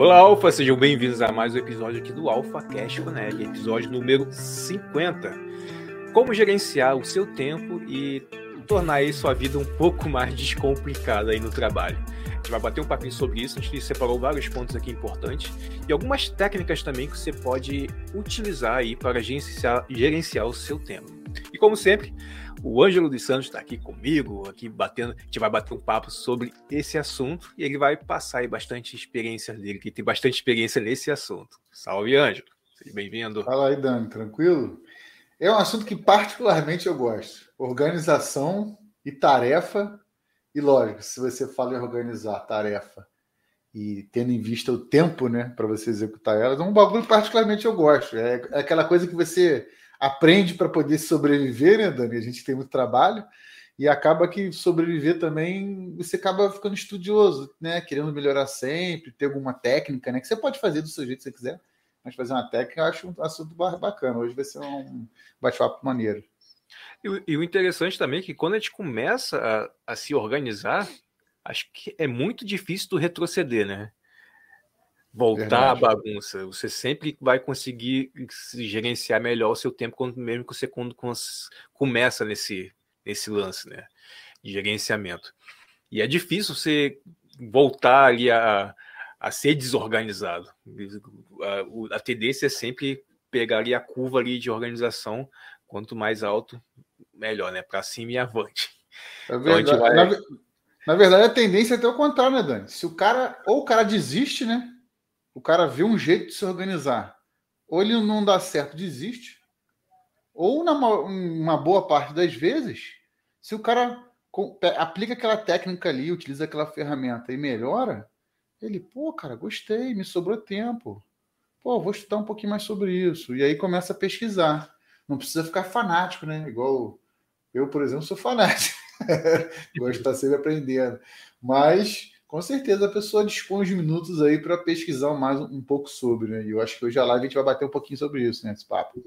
Olá, Alfa, sejam bem-vindos a mais um episódio aqui do Alpha Cash Connect, episódio número 50. Como gerenciar o seu tempo e tornar aí sua vida um pouco mais descomplicada aí no trabalho. A gente vai bater um papinho sobre isso, a gente separou vários pontos aqui importantes e algumas técnicas também que você pode utilizar aí para gerenciar, gerenciar o seu tempo. E como sempre, o Ângelo dos Santos está aqui comigo, aqui batendo, a gente vai bater um papo sobre esse assunto e ele vai passar aí bastante experiência dele, que tem bastante experiência nesse assunto. Salve, Ângelo. Seja bem-vindo. Fala aí, Dani, tranquilo? É um assunto que particularmente eu gosto. Organização e tarefa. E lógico, se você fala em organizar tarefa e tendo em vista o tempo, né, para você executar elas, é um bagulho particularmente eu gosto. É, é aquela coisa que você aprende para poder sobreviver, né, Dani? A gente tem muito trabalho e acaba que sobreviver também você acaba ficando estudioso, né? Querendo melhorar sempre, ter alguma técnica, né? Que você pode fazer do seu jeito que você quiser, mas fazer uma técnica eu acho um assunto bacana. Hoje vai ser um bate-papo maneiro. E, e, o interessante também é que quando a gente começa a, a se organizar, acho que é muito difícil do retroceder, né? Voltar à bagunça. Você sempre vai conseguir gerenciar melhor o seu tempo quando mesmo que você quando começa nesse nesse lance, né, de gerenciamento. E é difícil você voltar ali a, a ser desorganizado. A, a tendência é sempre pegar ali a curva ali de organização, quanto mais alto, melhor, né, para cima e avante. É verdade. Então, vai... na, na verdade, a tendência é até o contrário, né, Dani? Se o cara, ou o cara desiste, né? O cara vê um jeito de se organizar. Ou ele não dá certo, desiste. Ou, na uma boa parte das vezes, se o cara aplica aquela técnica ali, utiliza aquela ferramenta e melhora, ele, pô, cara, gostei, me sobrou tempo. Pô, vou estudar um pouquinho mais sobre isso. E aí começa a pesquisar. Não precisa ficar fanático, né? Igual eu, por exemplo, sou fanático. Gosto de estar sempre aprendendo. Mas com certeza a pessoa dispõe de minutos aí para pesquisar mais um, pouco sobre, né? E eu acho que hoje a live a gente vai bater um pouquinho sobre isso, né? Esse papo.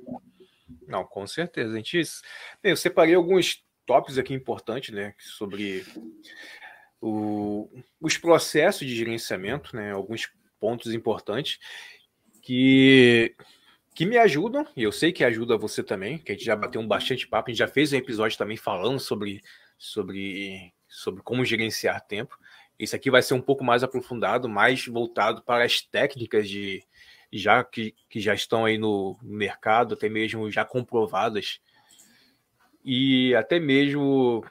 Não, com certeza. A gente, bem, eu separei alguns tópicos aqui importantes, né? Sobre o, os processos de gerenciamento, né? Alguns pontos importantes que que me ajudam, e eu sei que ajuda você também, que a gente já bateu um bastante papo, a gente já fez um episódio também falando sobre, sobre, sobre como gerenciar tempo. Esse aqui vai ser um pouco mais aprofundado, mais voltado para as técnicas de já que, que já estão aí no mercado, até mesmo já comprovadas. E até mesmo,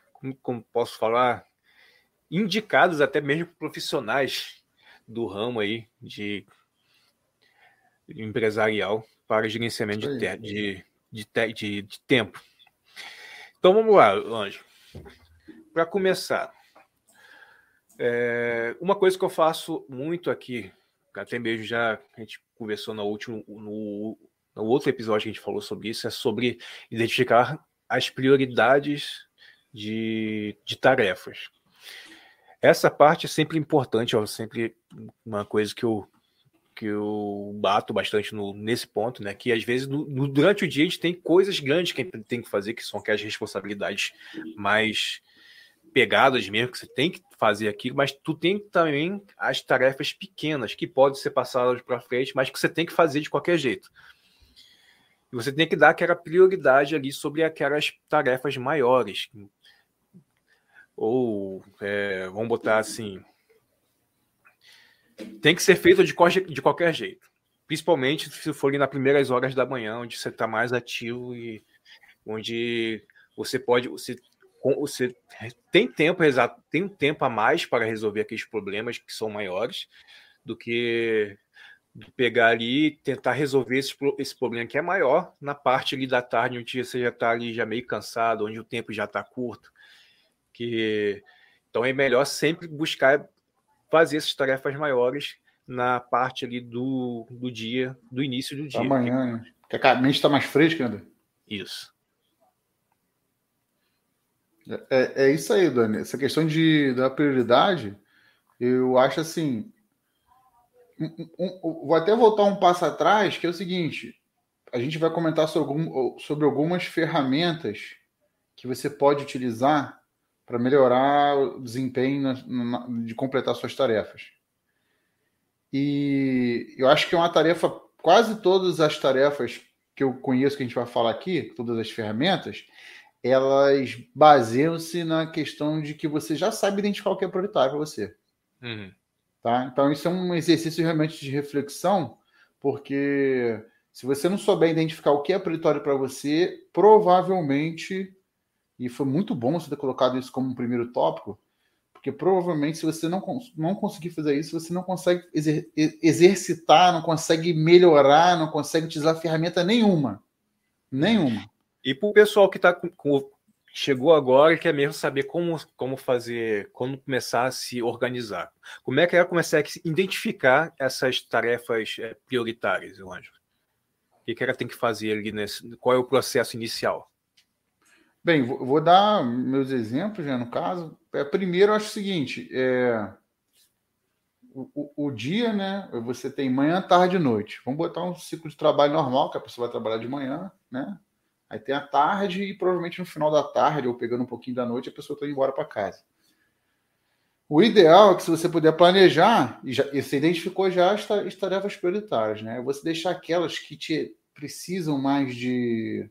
como posso falar, indicados até mesmo profissionais do ramo aí de empresarial para gerenciamento de, de, de, de, de tempo. Então vamos lá, Anjo. Para começar, é, uma coisa que eu faço muito aqui, até mesmo já a gente conversou no último, no, no outro episódio que a gente falou sobre isso, é sobre identificar as prioridades de, de tarefas. Essa parte é sempre importante, ó, sempre uma coisa que eu, que eu bato bastante no, nesse ponto, né? Que às vezes no, no, durante o dia a gente tem coisas grandes que tem que fazer, que são aquelas responsabilidades mais pegadas mesmo que você tem que fazer aquilo, mas tu tem também as tarefas pequenas que podem ser passadas para frente, mas que você tem que fazer de qualquer jeito. E você tem que dar aquela prioridade ali sobre aquelas tarefas maiores. Ou, é, vamos botar assim, tem que ser feito de, de qualquer jeito. Principalmente se for nas primeiras horas da manhã, onde você está mais ativo e onde você pode, você você tem tempo exato, tem um tempo a mais para resolver aqueles problemas que são maiores do que pegar ali e tentar resolver esse, esse problema que é maior na parte ali da tarde, onde você já está ali já meio cansado, onde o tempo já está curto. Que então é melhor sempre buscar fazer essas tarefas maiores na parte ali do, do dia, do início do dia. Amanhã, né? Porque a mente está mais fresca, né? Isso. É, é isso aí, Dani. Essa questão de, da prioridade, eu acho assim. Um, um, vou até voltar um passo atrás, que é o seguinte: a gente vai comentar sobre, algum, sobre algumas ferramentas que você pode utilizar para melhorar o desempenho na, na, de completar suas tarefas. E eu acho que é uma tarefa, quase todas as tarefas que eu conheço que a gente vai falar aqui, todas as ferramentas, elas baseiam-se na questão de que você já sabe identificar o que é prioritário para você. Uhum. Tá? Então, isso é um exercício realmente de reflexão, porque se você não souber identificar o que é prioritário para você, provavelmente, e foi muito bom você ter colocado isso como um primeiro tópico, porque provavelmente se você não, não conseguir fazer isso, você não consegue exer, exercitar, não consegue melhorar, não consegue utilizar ferramenta nenhuma. Nenhuma. E para o pessoal que tá com, chegou agora e quer mesmo saber como, como fazer, como começar a se organizar. Como é que é começar a identificar essas tarefas é, prioritárias, eu acho? O que, ela tem que fazer ali nesse. Qual é o processo inicial? Bem, vou dar meus exemplos, já né, no caso. É, primeiro, eu acho o seguinte: é, o, o, dia, né? Você tem manhã, tarde e noite. Vamos botar um ciclo de trabalho normal, que a pessoa vai trabalhar de manhã, né? Aí tem a tarde e provavelmente no final da tarde, ou pegando um pouquinho da noite, a pessoa está indo embora para casa. O ideal é que se você puder planejar, e, já, e você identificou já as, as tarefas prioritárias, né? Você deixar aquelas que te precisam mais de,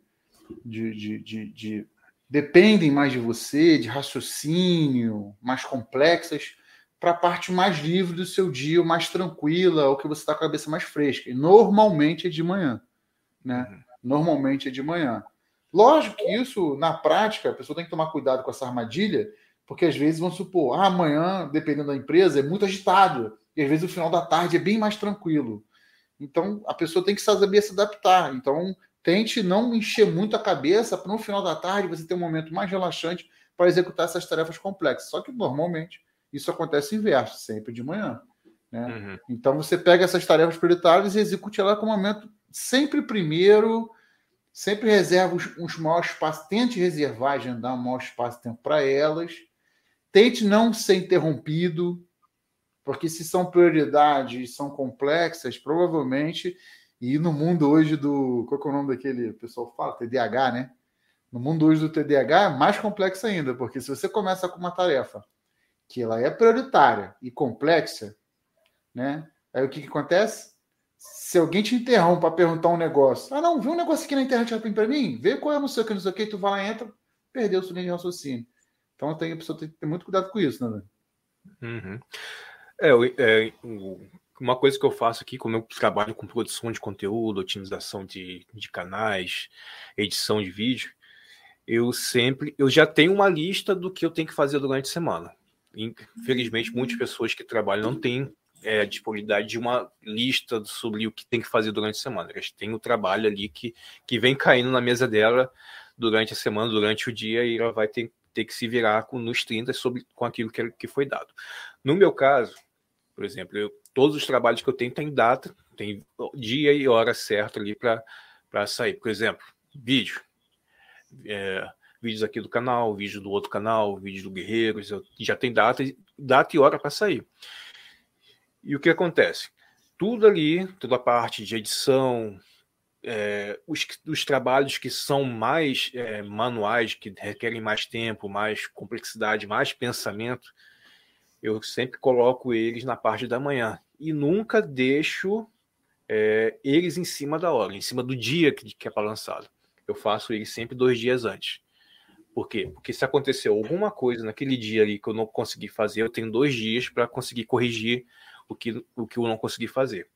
de, de, de, de dependem mais de você, de raciocínio, mais complexas, para a parte mais livre do seu dia, mais tranquila, ou que você está com a cabeça mais fresca. E normalmente é de manhã, né? Uhum. Normalmente é de manhã. Lógico que isso, na prática, a pessoa tem que tomar cuidado com essa armadilha, porque às vezes vão supor, ah, amanhã, dependendo da empresa, é muito agitado, e às vezes o final da tarde é bem mais tranquilo. Então, a pessoa tem que saber se adaptar. Então, tente não encher muito a cabeça para no final da tarde você ter um momento mais relaxante para executar essas tarefas complexas. Só que, normalmente, isso acontece inverso, sempre de manhã. Né? Uhum. Então, você pega essas tarefas prioritárias e execute ela com um momento sempre primeiro, sempre reserva os, os maiores espaços, tente reservar, agendar um maior espaço tempo para elas. Tente não ser interrompido, porque se são prioridades, são complexas, provavelmente, e no mundo hoje do. Qual é o nome daquele o pessoal fala? TDAH, né? No mundo hoje do TDAH é mais complexo ainda, porque se você começa com uma tarefa que ela é prioritária e complexa, né? Aí o que, que acontece? Se alguém te interrompe para perguntar um negócio, ah, não, vê um negócio aqui na internet rapidinho para mim, vê qual é o seu que não sei o que, tu vai lá, entra, perdeu o seu linha de raciocínio. Então tem, a pessoa tem que ter muito cuidado com isso, né? Uhum. É, é, uma coisa que eu faço aqui, como eu trabalho com produção de conteúdo, otimização de, de canais, edição de vídeo, eu sempre, eu já tenho uma lista do que eu tenho que fazer durante a semana. Infelizmente, muitas pessoas que trabalham não têm é, disponibilidade de uma lista sobre o que tem que fazer durante a semana. Eles têm o trabalho ali que, que vem caindo na mesa dela durante a semana, durante o dia, e ela vai ter, ter que se virar com, nos 30 sobre, com aquilo que, que foi dado. No meu caso, por exemplo, eu, todos os trabalhos que eu tenho têm data, tem dia e hora certa ali para sair. Por exemplo, vídeo. É, vídeos aqui do canal, vídeo do outro canal, vídeo do Guerreiros, já tem data, data e hora para sair. E o que acontece? Tudo ali, toda a parte de edição, é, os, os, trabalhos que são mais é, manuais, que requerem mais tempo, mais complexidade, mais pensamento, eu sempre coloco eles na parte da manhã e nunca deixo é, eles em cima da hora, em cima do dia que, que é para lançado. Eu faço eles sempre dois dias antes. Por quê? Porque se aconteceu alguma coisa naquele dia ali que eu não consegui fazer, eu tenho dois dias para conseguir corrigir o que, o que eu não consegui fazer.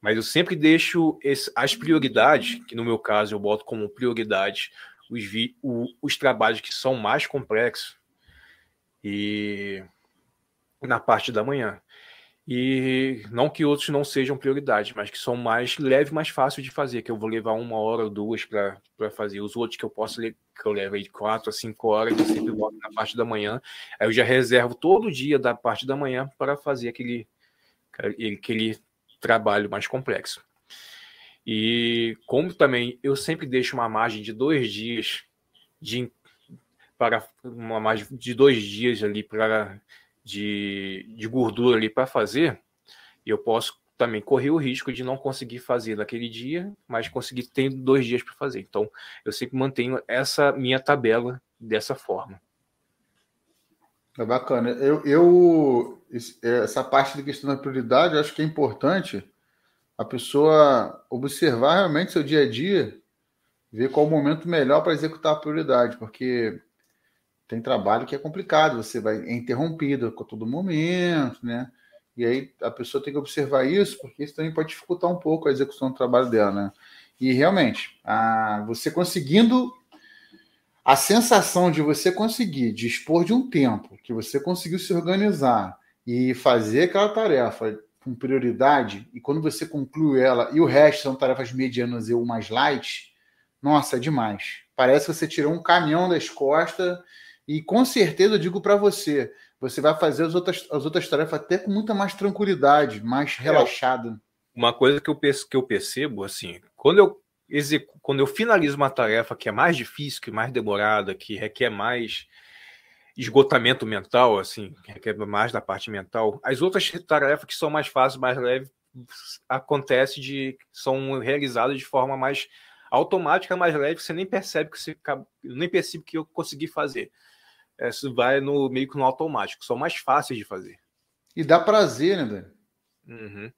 Mas eu sempre deixo esse, as prioridades, que no meu caso eu boto como prioridade os, vi, o, os trabalhos que são mais complexos e na parte da manhã. E não que outros não sejam prioridade, mas que são mais leve, mais fácil de fazer, que eu vou levar uma hora ou duas para fazer. Os outros que eu posso que eu levo aí quatro a cinco horas, eu sempre boto na parte da manhã. Aí eu já reservo todo dia da parte da manhã para fazer aquele, aquele trabalho mais complexo. E como também eu sempre deixo uma margem de dois dias de para uma margem de dois dias ali para de, de gordura ali para fazer, eu posso também correr o risco de não conseguir fazer naquele dia, mas conseguir ter dois dias para fazer. Então, eu sempre mantenho essa minha tabela dessa forma. É bacana. Eu, eu essa parte de questão da prioridade, acho que é importante a pessoa observar realmente seu dia a dia, ver qual o momento melhor para executar a prioridade, porque tem trabalho que é complicado, você vai é interrompido a todo momento, né? E aí a pessoa tem que observar isso, porque isso também pode dificultar um pouco a execução do trabalho dela, né? E realmente, a, você conseguindo a sensação de você conseguir dispor de um tempo, que você conseguiu se organizar e fazer aquela tarefa com prioridade, e quando você conclui ela e o resto são tarefas medianas e o mais light, nossa, é demais. Parece que você tirou um caminhão das costas e com certeza eu digo para você, você vai fazer as outras, as outras tarefas até com muita mais tranquilidade, mais é, relaxada. Uma coisa que eu, que eu percebo, assim, quando eu execu quando eu finalizo uma tarefa que é mais difícil, que é mais demorada, que requer mais esgotamento mental, assim, requer mais da parte mental, as outras tarefas que são mais fáceis, mais leves, acontece de são realizadas de forma mais automática, mais leve, você nem percebe que você nem percebe que eu consegui fazer. Isso vai no meio que no automático, são mais fáceis de fazer. E dá prazer, né, Dani? Uhum.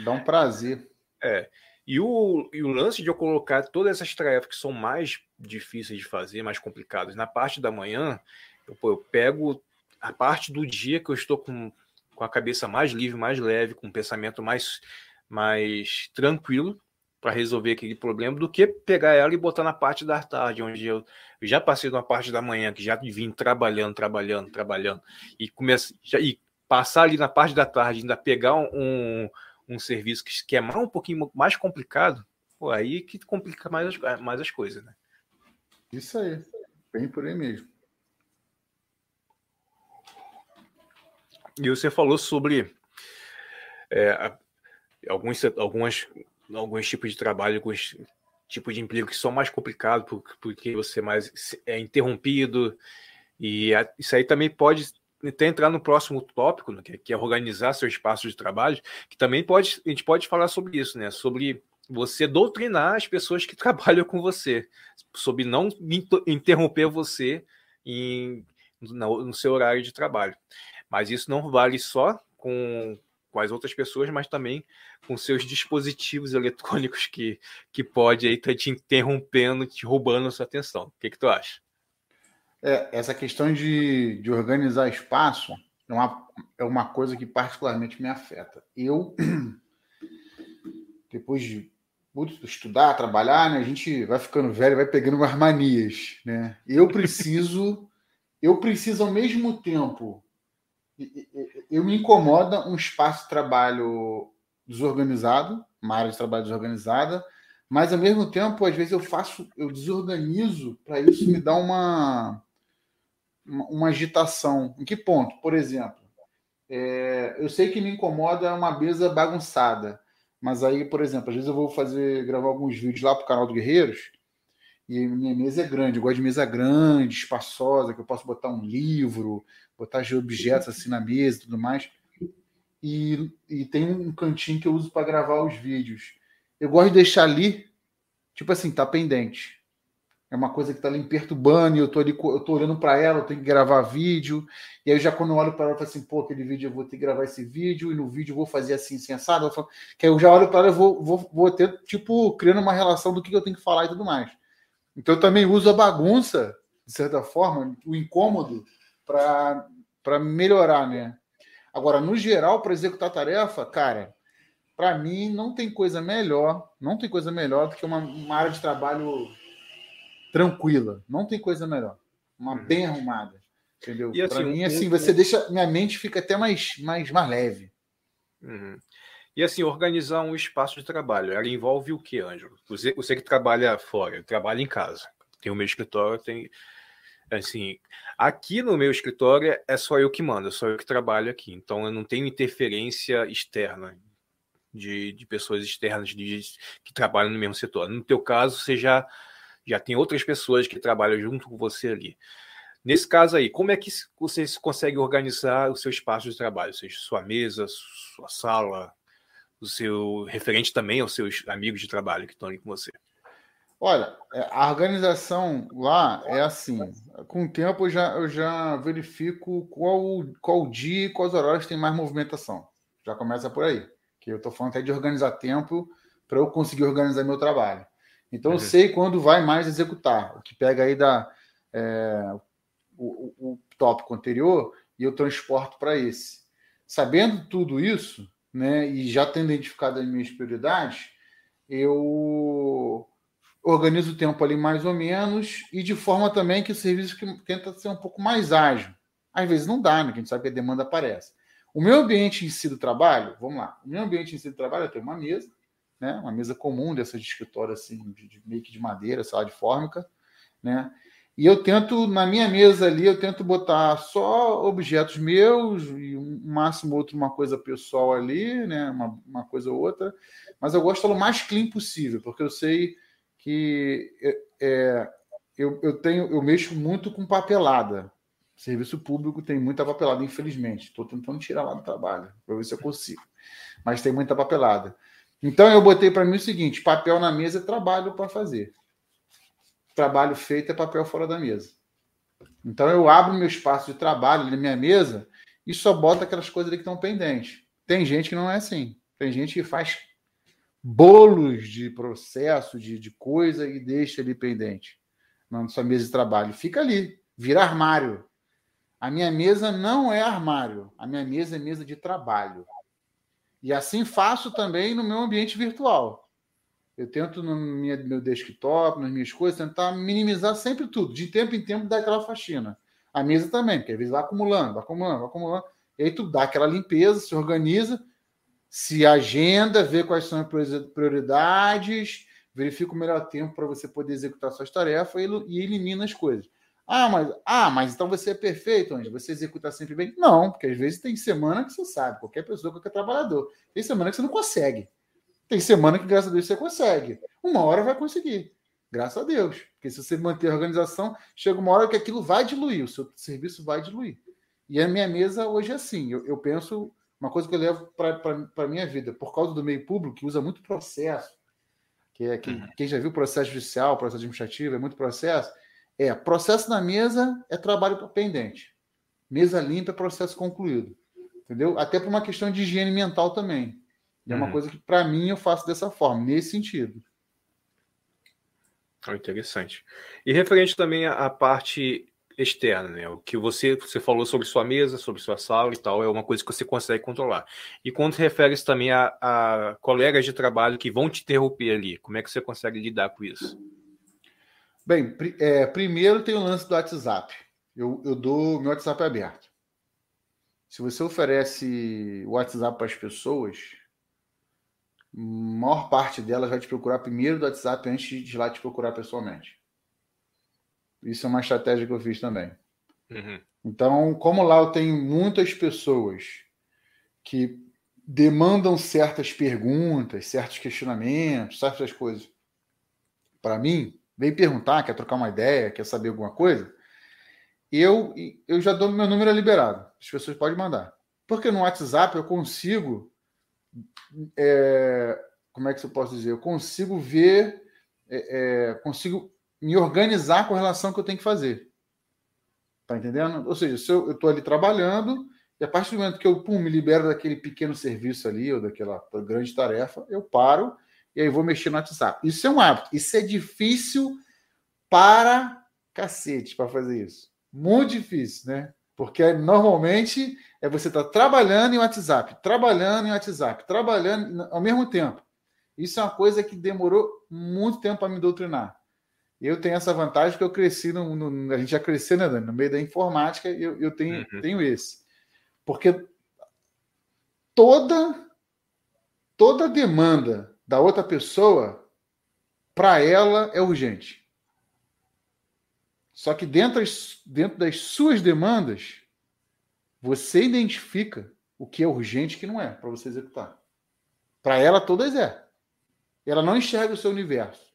Dá um prazer. É. E o, e o lance de eu colocar todas essas tarefas que são mais difíceis de fazer, mais complicadas, na parte da manhã, eu, pô, eu pego a parte do dia que eu estou com, com a cabeça mais livre, mais leve, com um pensamento mais, mais tranquilo para resolver aquele problema, do que pegar ela e botar na parte da tarde, onde eu, já passei uma parte da manhã, que já vim trabalhando, trabalhando, trabalhando, e, comece, já, e passar ali na parte da tarde, ainda pegar um um serviço que, que é mais, um pouquinho mais complicado, pô, aí que complica mais as, mais as coisas, né? Isso aí, bem por aí mesmo. E você falou sobre é, alguns, algumas, alguns tipos de trabalho, alguns tipos de emprego que são mais complicados porque você mais é interrompido e isso aí também pode até entrar no próximo tópico, né, que é organizar seu espaço de trabalho, que também pode, a gente pode falar sobre isso, né? Sobre você doutrinar as pessoas que trabalham com você, sobre não interromper você em, no, no seu horário de trabalho. Mas isso não vale só com, com as outras pessoas, mas também com seus dispositivos eletrônicos que, que pode aí estar tá te interrompendo, te roubando a sua atenção. O que, que tu acha? É, essa questão de, de organizar espaço é uma, é uma coisa que particularmente me afeta. Eu, depois de estudar, trabalhar, né, a gente vai ficando velho, vai pegando umas manias. Né? Eu preciso, eu preciso ao mesmo tempo, eu me incomoda um espaço de trabalho desorganizado, uma área de trabalho desorganizada, mas ao mesmo tempo, às vezes eu faço, eu desorganizo para isso me dar uma uma agitação. Em que ponto? Por exemplo, é, eu sei que me incomoda uma mesa bagunçada, mas aí, por exemplo, às vezes eu vou fazer gravar alguns vídeos lá para o canal do Guerreiros e minha mesa é grande. Eu gosto de mesa grande, espaçosa, que eu posso botar um livro, botar objetos assim na mesa e tudo mais. E, e tem um cantinho que eu uso para gravar os vídeos. Eu gosto de deixar ali, tipo assim, tá pendente é uma coisa que está ali perturbando e eu tô ali, eu tô olhando para ela, eu tenho que gravar vídeo, e aí já quando eu olho para ela, eu falo assim, pô, aquele vídeo eu vou ter que gravar esse vídeo, e no vídeo eu vou fazer assim, assim, assado, eu falo, que aí eu já olho para ela, eu vou, vou, vou ter, tipo, criando uma relação do que eu tenho que falar e tudo mais. Então eu também uso a bagunça, de certa forma, o incômodo, para melhorar, né? Agora, no geral, para executar a tarefa, cara, para mim não tem coisa melhor, não tem coisa melhor do que uma, uma área de trabalho tranquila. Não tem coisa melhor. Uma uhum. bem arrumada. Entendeu? Assim, para mim, assim, você deixa. Minha mente fica até mais, mais, mais leve. Uhum. E assim, organizar um espaço de trabalho, ela envolve o que, Ângelo? Você, você que trabalha fora, trabalha em casa. Tem o meu escritório, tem. Assim, aqui no meu escritório é só eu que mando, é só eu que trabalho aqui. Então eu não tenho interferência externa de, de pessoas externas de, que trabalham no mesmo setor. No teu caso, você já já tem outras pessoas que trabalham junto com você ali. Nesse caso aí, como é que você consegue organizar o seu espaço de trabalho? Ou seja, sua mesa, sua sala, o seu referente também aos seus amigos de trabalho que estão ali com você? Olha, é, a organização lá é assim. Com o tempo eu já, eu já verifico qual, qual dia e quais horários tem mais movimentação. Já começa por aí. Que eu estou falando até de organizar tempo para eu conseguir organizar meu trabalho. Então uhum. eu sei quando vai mais executar. O que pega aí da é, o, o, tópico anterior e eu transporto para esse. Sabendo tudo isso, né, e já tendo identificado as minhas prioridades, eu organizo o tempo ali mais ou menos e de forma também que o serviço que tenta ser um pouco mais ágil. Às vezes não dá, né? Que a gente sabe que a demanda aparece. O meu ambiente em si do trabalho, vamos lá, o meu ambiente em si do trabalho eu tenho uma mesa, né? Uma mesa comum dessa de escritório assim, de, de meio que de madeira, sala de fórmica, né? E eu tento, na minha mesa ali, eu tento botar só objetos meus e um máximo outro uma coisa pessoal ali, né? Uma, uma coisa ou outra. Mas eu gosto de o mais clean possível, porque eu sei que é, é, eu, eu tenho, eu mexo muito com papelada. Serviço público tem muita papelada, infelizmente. Estou tentando tirar lá do trabalho, para ver se eu consigo. Mas tem muita papelada. Então eu botei para mim o seguinte: papel na mesa é trabalho para fazer. Trabalho feito é papel fora da mesa. Então eu abro meu espaço de trabalho na minha mesa e só boto aquelas coisas ali que estão pendentes. Tem gente que não é assim. Tem gente que faz bolos de processo, de, de coisa e deixa ali pendente na sua mesa de trabalho. Fica ali, vira armário. A minha mesa não é armário, a minha mesa é mesa de trabalho. E assim faço também no meu ambiente virtual. Eu tento no minha, meu desktop, nas minhas coisas, tentar minimizar sempre tudo. De tempo em tempo dar aquela faxina. A mesa também, porque às vezes vai acumulando, vai acumulando, vai acumulando. E aí tu dá aquela limpeza, se organiza, se agenda, vê quais são as prioridades, verifica o melhor tempo para você poder executar suas tarefas e elimina as coisas. Ah, mas, ah, mas então você é perfeito, Anjo. Você executa sempre bem? Não, porque às vezes tem semana que você sabe, qualquer pessoa, qualquer trabalhador. Tem semana que você não consegue. Tem semana que, graças a Deus, você consegue. Uma hora vai conseguir. Graças a Deus. Porque se você manter a organização, chega uma hora que aquilo vai diluir, o seu serviço vai diluir. E a minha mesa hoje é assim. Eu, eu penso uma coisa que eu levo para a minha vida, por causa do meio público, que usa muito processo, que é que, uhum. quem já viu processo judicial, processo administrativo, é muito processo. É, processo na mesa é trabalho pendente. Mesa limpa é processo concluído. Entendeu? Até por uma questão de higiene mental também. É uma uhum. coisa que, para mim, eu faço dessa forma, nesse sentido. Oh, interessante. E referente também à parte externa, né? O que você, você falou sobre sua mesa, sobre sua sala e tal, é uma coisa que você consegue controlar. E quando refere-se também a, a, colegas de trabalho que vão te interromper ali, como é que você consegue lidar com isso? Bem, é, primeiro tem o lance do WhatsApp. Eu, eu dou meu WhatsApp aberto. Se você oferece o WhatsApp para as pessoas, a maior parte delas vai te procurar primeiro do WhatsApp antes de ir lá te procurar pessoalmente. Isso é uma estratégia que eu fiz também. Uhum. Então, como lá eu tenho muitas pessoas que demandam certas perguntas, certos questionamentos, certas coisas, para mim, vem perguntar, quer trocar uma ideia, quer saber alguma coisa, eu, eu já dou meu número liberado. As pessoas podem mandar. Porque no WhatsApp eu consigo. É, como é que eu posso dizer? Eu consigo ver, é, é, consigo me organizar com relação ao que eu tenho que fazer. Tá entendendo? Ou seja, se eu estou ali trabalhando, e a partir do momento que eu pum, me libero daquele pequeno serviço ali, ou daquela grande tarefa, eu paro e aí vou mexer no WhatsApp. Isso é um hábito. Isso é difícil para cacete para fazer isso. Muito difícil, né? Porque normalmente é você estar tá trabalhando em WhatsApp, trabalhando em WhatsApp, trabalhando ao mesmo tempo. Isso é uma coisa que demorou muito tempo para me doutrinar. Eu tenho essa vantagem que eu cresci no, no, a gente já cresceu né, no meio da informática, eu, eu tenho, uhum. tenho esse. Porque toda toda demanda da outra pessoa para ela é urgente. Só que dentro, dentro das suas demandas, você identifica o que é urgente e o que não é para você executar. Para ela, todas é. Ela não enxerga o seu universo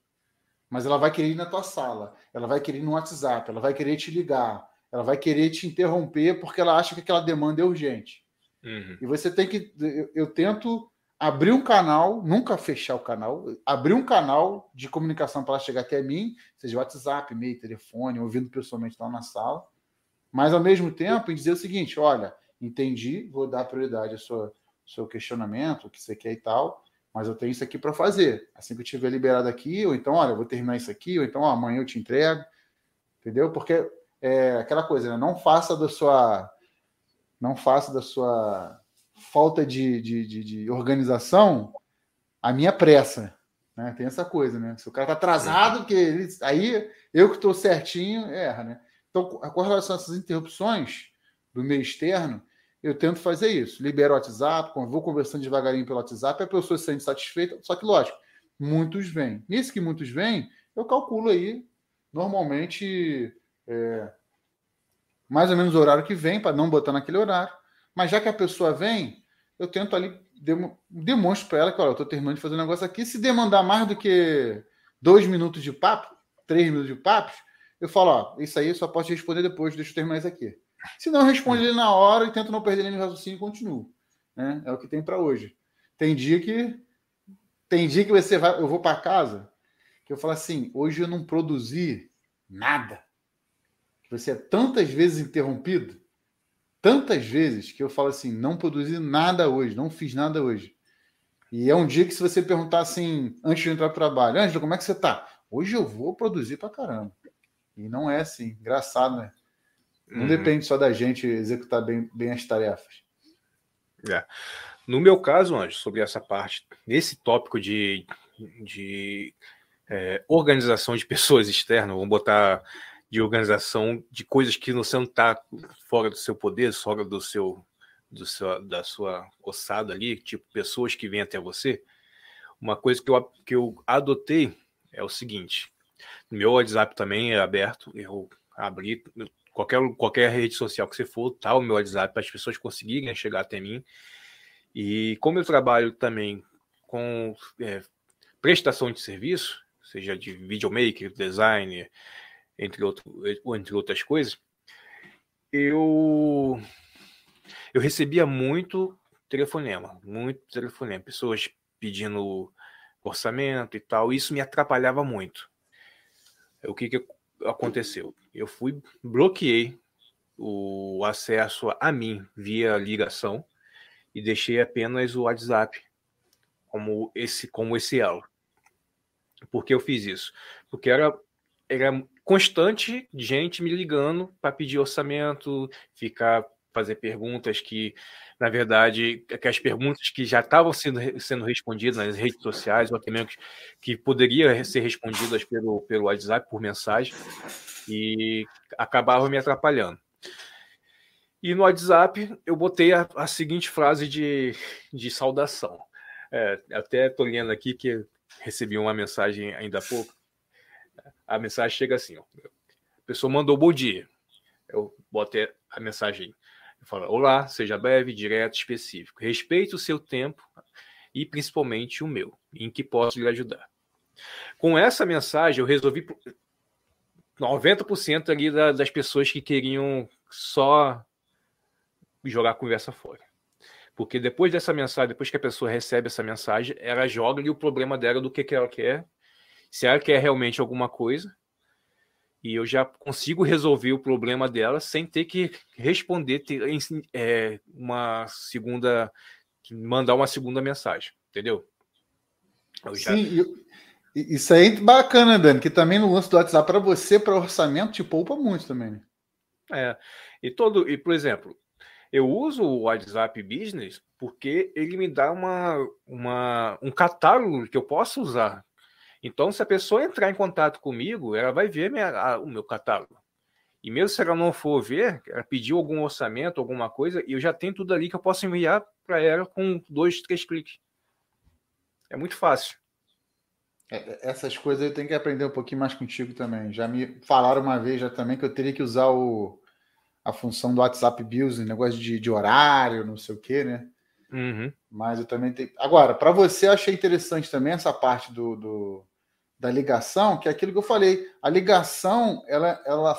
mas ela vai querer ir na tua sala, ela vai querer ir no WhatsApp, ela vai querer te ligar, ela vai querer te interromper porque ela acha que aquela demanda é urgente. Uhum. E você tem que. Eu, eu, tento abrir um canal, nunca fechar o canal, abrir um canal de comunicação para ela chegar até mim, seja WhatsApp, e-mail, telefone, ouvindo pessoalmente lá na sala, mas ao mesmo tempo em dizer o seguinte: olha, entendi, vou dar prioridade ao seu, seu questionamento, o que você quer e tal, mas eu tenho isso aqui para fazer. Assim que eu tiver liberado aqui, ou então, olha, eu vou terminar isso aqui, ou então ó, amanhã eu te entrego, entendeu? Porque é aquela coisa, né? Não faça da sua. Não faça da sua falta de, de, de, de organização a minha pressa. Né? Tem essa coisa, né? Se o cara tá atrasado, que ele, aí eu que estou certinho, erra, né? Então, com relação a essas interrupções do meio externo, eu tento fazer isso. Libero o WhatsApp, vou conversando devagarinho pelo WhatsApp, a pessoa se sente satisfeita, só que, lógico, muitos vêm. Nisso que muitos vêm, eu calculo aí, normalmente, é, mais ou menos o horário que vem, para não botar naquele horário. Mas já que a pessoa vem, eu tento ali, demonstro para ela que, olha, eu estou terminando de fazer um negócio aqui. Se demandar mais do que dois minutos de papo, três minutos de papo, eu falo, ó, isso aí eu só posso responder depois, deixa eu terminar isso aqui. Se não, responde ele na hora e tento não perder ele no raciocínio e continuo. Né? É o que tem para hoje. Tem dia que tem dia que você vai, eu vou para casa, que eu falo assim, hoje eu não produzi nada. Você é tantas vezes interrompido tantas vezes que eu falo assim, não produzi nada hoje, não fiz nada hoje. E é um dia que se você perguntar assim, antes de entrar para o trabalho, Ângelo, como é que você está? Hoje eu vou produzir para caramba. E não é assim, engraçado, né? Não uhum. depende só da gente executar bem, bem as tarefas. É. No meu caso, Anjo, sobre essa parte, nesse tópico de, de é, organização de pessoas externas, vamos botar de organização de coisas que você não está fora do seu poder, fora do seu, do seu, da sua ossada ali, tipo pessoas que vêm até você. Uma coisa que eu, que eu adotei é o seguinte: meu WhatsApp também é aberto, eu abri qualquer, qualquer rede social que você for, tá o meu WhatsApp para as pessoas conseguirem chegar até mim. E como eu trabalho também com é, prestação de serviço, seja de videomaker, designer, entre, outro, entre outras coisas, eu, eu recebia muito telefonema, muito telefonema, pessoas pedindo orçamento e tal, isso me atrapalhava muito. O que, que aconteceu? Eu fui, bloqueei o acesso a mim via ligação e deixei apenas o WhatsApp como esse como esse elo. Por que eu fiz isso? Porque era, era constante gente me ligando para pedir orçamento, ficar fazer perguntas que, na verdade, aquelas perguntas que já estavam sendo, sendo respondidas nas redes sociais, ou até mesmo que, que poderiam ser respondidas pelo, pelo WhatsApp, por mensagem, e acabavam me atrapalhando. E no WhatsApp eu botei a, a seguinte frase de, de saudação. É, até estou lendo aqui que recebi uma mensagem ainda há pouco a mensagem chega assim: ó, a pessoa mandou bom dia. Eu botei a mensagem. Eu falo: Olá, seja breve, direto, específico. Respeite o seu tempo e principalmente o meu, em que posso lhe ajudar. Com essa mensagem, eu resolvi 90% ali das pessoas que queriam só jogar a conversa fora. Porque depois dessa mensagem, depois que a pessoa recebe essa mensagem, ela joga ali o problema dela do que, que ela quer se ela quer realmente alguma coisa, e eu já consigo resolver o problema dela sem ter que responder, ter é, uma segunda, mandar uma segunda mensagem, entendeu? Já... Sim, eu, isso aí é bacana, Dani, que também no lance do WhatsApp para você, para orçamento, te poupa muito também. Né? É, e todo, e por exemplo, eu uso o WhatsApp Business porque ele me dá uma, uma, um catálogo que eu posso usar então, se a pessoa entrar em contato comigo, ela vai ver minha, a, o meu catálogo. E mesmo se ela não for ver, ela pediu algum orçamento, alguma coisa, e eu já tenho tudo ali que eu posso enviar para ela com dois, três cliques. É muito fácil. É, é, essas coisas eu tenho que aprender um pouquinho mais contigo também. Já me falaram uma vez já também que eu teria que usar o, a função do WhatsApp Business, negócio de, de horário, não sei o quê, né? Uhum. Mas eu também tenho. Agora, para você, eu achei interessante também essa parte do, do da ligação, que é aquilo que eu falei. A ligação, ela, ela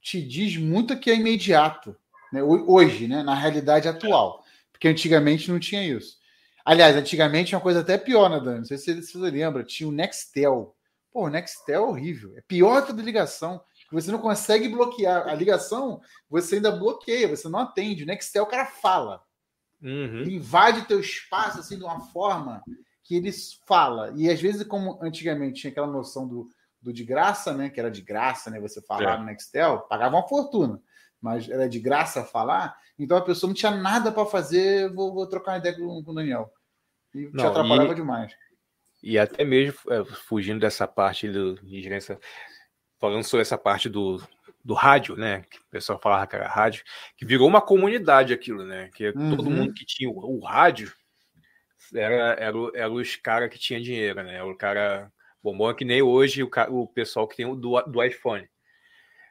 te diz muito que é imediato, né? hoje, né? na realidade atual. Porque antigamente não tinha isso. Aliás, antigamente uma coisa até pior, né, Dani? Não sei se você lembra, tinha o Nextel. Pô, o Nextel é horrível. É pior que a ligação. Você não consegue bloquear. A ligação, você ainda bloqueia, você não atende. O Nextel, o cara fala. Uhum. Ele invade teu espaço assim de uma forma que eles fala. E às vezes, como antigamente tinha aquela noção do, do de graça, né? Que era de graça, né? Você falar é. no Nextel, pagava uma fortuna, mas era de graça falar. Então a pessoa não tinha nada para fazer. Vou, vou, trocar uma ideia com, com o Daniel. E não, te atrapalhava e, demais. E até mesmo é, fugindo dessa parte do, de gerência, falando sobre essa parte do, do rádio, né? Que o pessoal falava que era rádio, que virou uma comunidade aquilo, né? Que uhum. todo mundo que tinha o, o rádio era, era, era os caras que tinha dinheiro, né? O cara. Bom, é que nem hoje o, o pessoal que tem o do, do iPhone.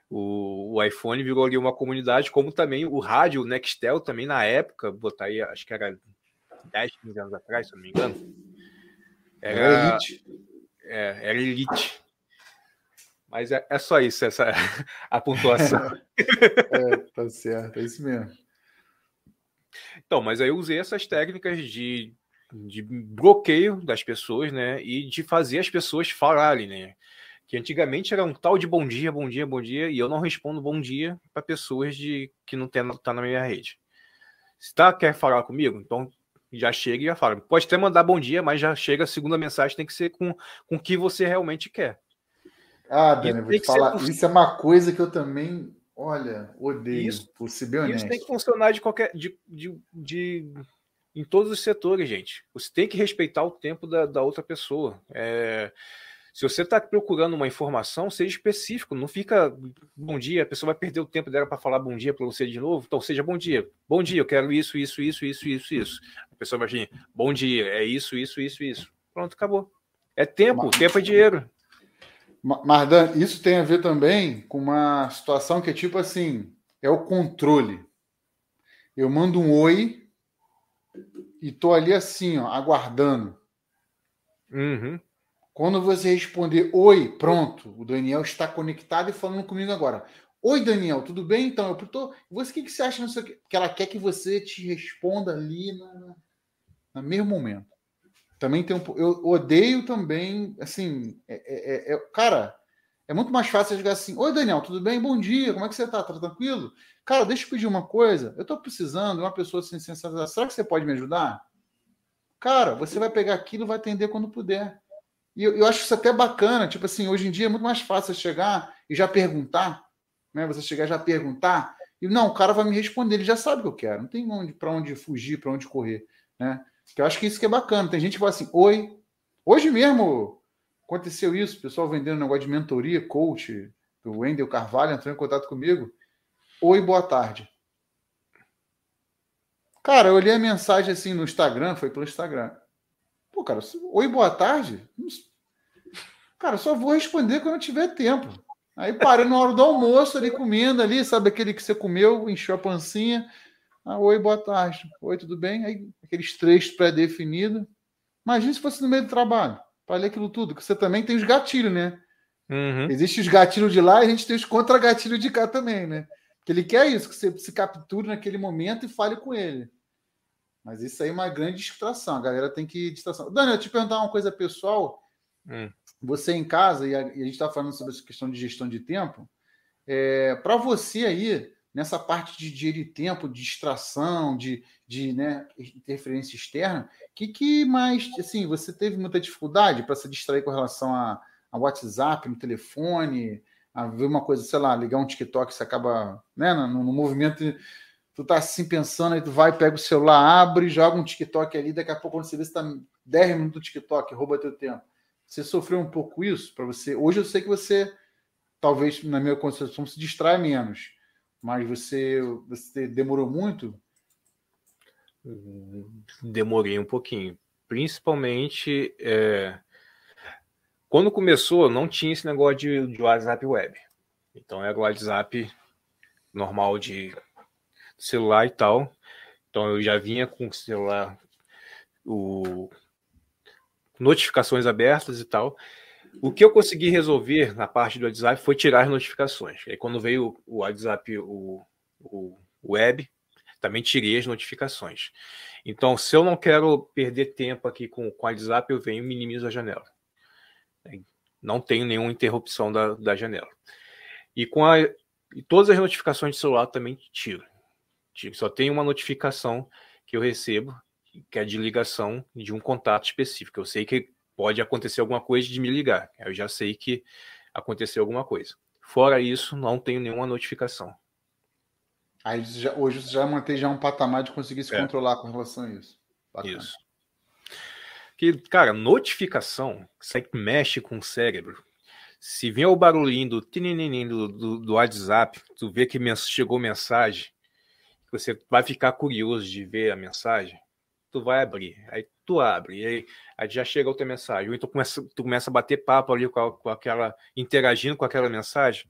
O, o, iPhone virou ali uma comunidade, como também o rádio, o Nextel também na época, botar aí, acho que era 10, 15 anos atrás, se não me engano. Era, era elite. É, era elite. Mas é, é só isso, essa a pontuação. é, tá certo, é isso mesmo. Então, mas aí eu usei essas técnicas de, de bloqueio das pessoas, né? E de fazer as pessoas falarem, né? Que antigamente era um tal de bom dia, bom dia, bom dia, e eu não respondo bom dia para pessoas de que não tem, tá na minha rede. Se tá, quer falar comigo, então já chega e já fala. Pode até mandar bom dia, mas já chega a segunda mensagem, tem que ser com, com o que você realmente quer. Ah, Dani, vou te falar, ser... isso é uma coisa que eu também, olha, odeio, isso, por ser bem honesto. Isso tem que funcionar de qualquer. De, de, de, em todos os setores, gente. Você tem que respeitar o tempo da, da outra pessoa. É, se você está procurando uma informação, seja específico, não fica bom dia, a pessoa vai perder o tempo dela para falar bom dia para você de novo. Então, seja bom dia. Bom dia, eu quero isso, isso, isso, isso, isso, isso. A pessoa vai vir, bom dia, é isso, isso, isso, isso. Pronto, acabou. É tempo, tempo é dinheiro. Mardan, isso tem a ver também com uma situação que é tipo assim: é o controle. Eu mando um oi e tô ali assim, ó, aguardando. Uhum. Quando você responder oi, pronto, o Daniel está conectado e falando comigo agora. Oi, Daniel, tudo bem? Então, eu tô. Você o que, que você acha nisso aqui? Que ela quer que você te responda ali no, no mesmo momento. Também tem um. Eu odeio também, assim. É, é, é, é, cara, é muito mais fácil jogar assim. Oi, Daniel, tudo bem? Bom dia, como é que você tá? Tá tranquilo? Cara, deixa eu pedir uma coisa. Eu tô precisando de uma pessoa sem. Será que você pode me ajudar? Cara, você vai pegar aquilo e vai atender quando puder. E eu, eu, acho isso até bacana. Tipo assim, hoje em dia é muito mais fácil chegar e já perguntar. Né? Você chegar e já perguntar. E não, o cara vai me responder, ele já sabe o que eu quero. Não tem para onde fugir, para onde correr. Né? Eu acho que isso que é bacana. Tem gente que fala assim, oi. Hoje mesmo aconteceu isso, pessoal vendendo um negócio de mentoria, coach, o Wendel Carvalho entrou em contato comigo. Oi, boa tarde. Cara, eu olhei a mensagem assim no Instagram, foi pelo Instagram. Pô, cara, oi, boa tarde. Cara, só vou responder quando eu tiver tempo. Aí parei na hora do almoço ali comendo ali, sabe aquele que você comeu, encheu a pancinha. Ah, oi, boa tarde. Oi, tudo bem? Aí, aqueles trechos pré-definidos. Imagina se fosse no meio do trabalho, para ler aquilo tudo, que você também tem os gatilhos, né? Uhum. Existem os gatilhos de lá e a gente tem os contra-gatilhos de cá também, né? Que ele quer isso, que você se capture naquele momento e fale com ele. Mas isso aí é uma grande distração. A galera tem que distração. Daniel, eu te perguntar uma coisa pessoal. Hum. Você em casa, e a, e a gente está falando sobre essa questão de gestão de tempo. É, para você aí, nessa parte de dinheiro e tempo, de distração, de, de né, interferência externa, o que, que mais, assim, você teve muita dificuldade para se distrair com relação a, a WhatsApp, no telefone, a ver uma coisa, sei lá, ligar um TikTok, você acaba, né, no, no movimento, tu tá assim pensando, aí tu vai, pega o celular, abre, joga um TikTok ali, daqui a pouco quando você vê, você tá 10 minutos do TikTok, rouba teu tempo. Você sofreu um pouco isso para você? Hoje eu sei que você, talvez, na minha concepção, se distrai menos mas você, você demorou muito? Demorei um pouquinho. Principalmente é... quando começou, não tinha esse negócio de, de WhatsApp web. Então era o WhatsApp normal de celular e tal. Então eu já vinha com o celular, o notificações abertas e tal. O que eu consegui resolver na parte do WhatsApp foi tirar as notificações. Aí quando veio o WhatsApp, o, o web, também tirei as notificações. Então, se eu não quero perder tempo aqui com, o WhatsApp, eu venho e minimizo a janela. Não tenho nenhuma interrupção da, da janela. E com a, e todas as notificações de celular também tiro. Só tem uma notificação que eu recebo, que é de ligação de um contato específico. Eu sei que pode acontecer alguma coisa de me ligar. Eu já sei que aconteceu alguma coisa. Fora isso, não tenho nenhuma notificação. Aí já, hoje você já mantém já um patamar de conseguir se é. controlar com relação a isso. Bacana. Isso. Que, cara, notificação, aí mexe com o cérebro. Se vem o barulhinho do, do, do, do WhatsApp, tu vê que chegou mensagem, você vai ficar curioso de ver a mensagem, tu vai abrir. Aí tu abre, e aí, aí já chega outra mensagem. Ou então começa, tu começa a bater papo ali com, a, com aquela, interagindo com aquela mensagem.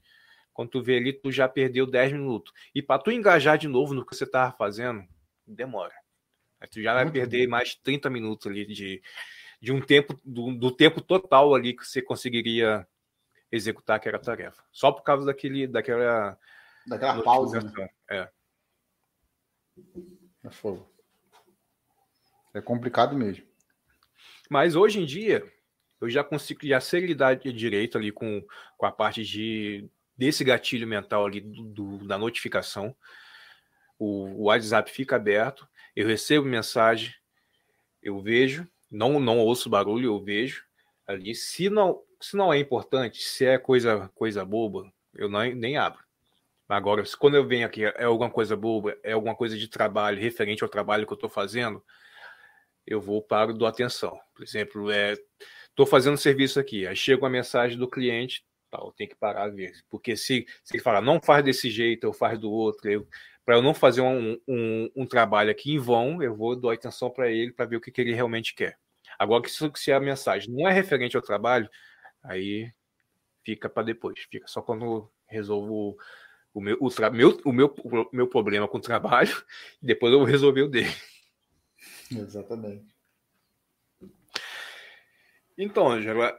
Quando tu vê ali, tu já perdeu 10 minutos. E para tu engajar de novo no que você tava fazendo, demora. Aí tu já vai Muito perder bom. mais 30 minutos ali de, de um tempo, do, do, tempo total ali que você conseguiria executar aquela tarefa. Só por causa daquele, daquela. Daquela pausa. Né? É. É fogo. É complicado mesmo. Mas hoje em dia, eu já consigo já sei lidar direito ali com, com a parte de desse gatilho mental ali do, do, da notificação. O, o, WhatsApp fica aberto, eu recebo mensagem, eu vejo, não, não ouço barulho, eu vejo ali. Se não, se não é importante, se é coisa, coisa boba, eu não, nem abro. Agora, quando eu venho aqui, é alguma coisa boba, é alguma coisa de trabalho, referente ao trabalho que eu estou fazendo, eu vou para do atenção. Por exemplo, é, estou fazendo serviço aqui, aí chega uma mensagem do cliente, tal, tem que parar a ver. Porque se, se ele falar, não faz desse jeito, eu faz do outro, para eu não fazer um, um, um, trabalho aqui em vão, eu vou dar atenção para ele para ver o que, que, ele realmente quer. Agora, se, a mensagem não é referente ao trabalho, aí fica para depois, fica só quando resolvo o meu, o, meu, o meu, o meu problema com o trabalho, depois eu vou resolver o dele. Exatamente. Então, Angela,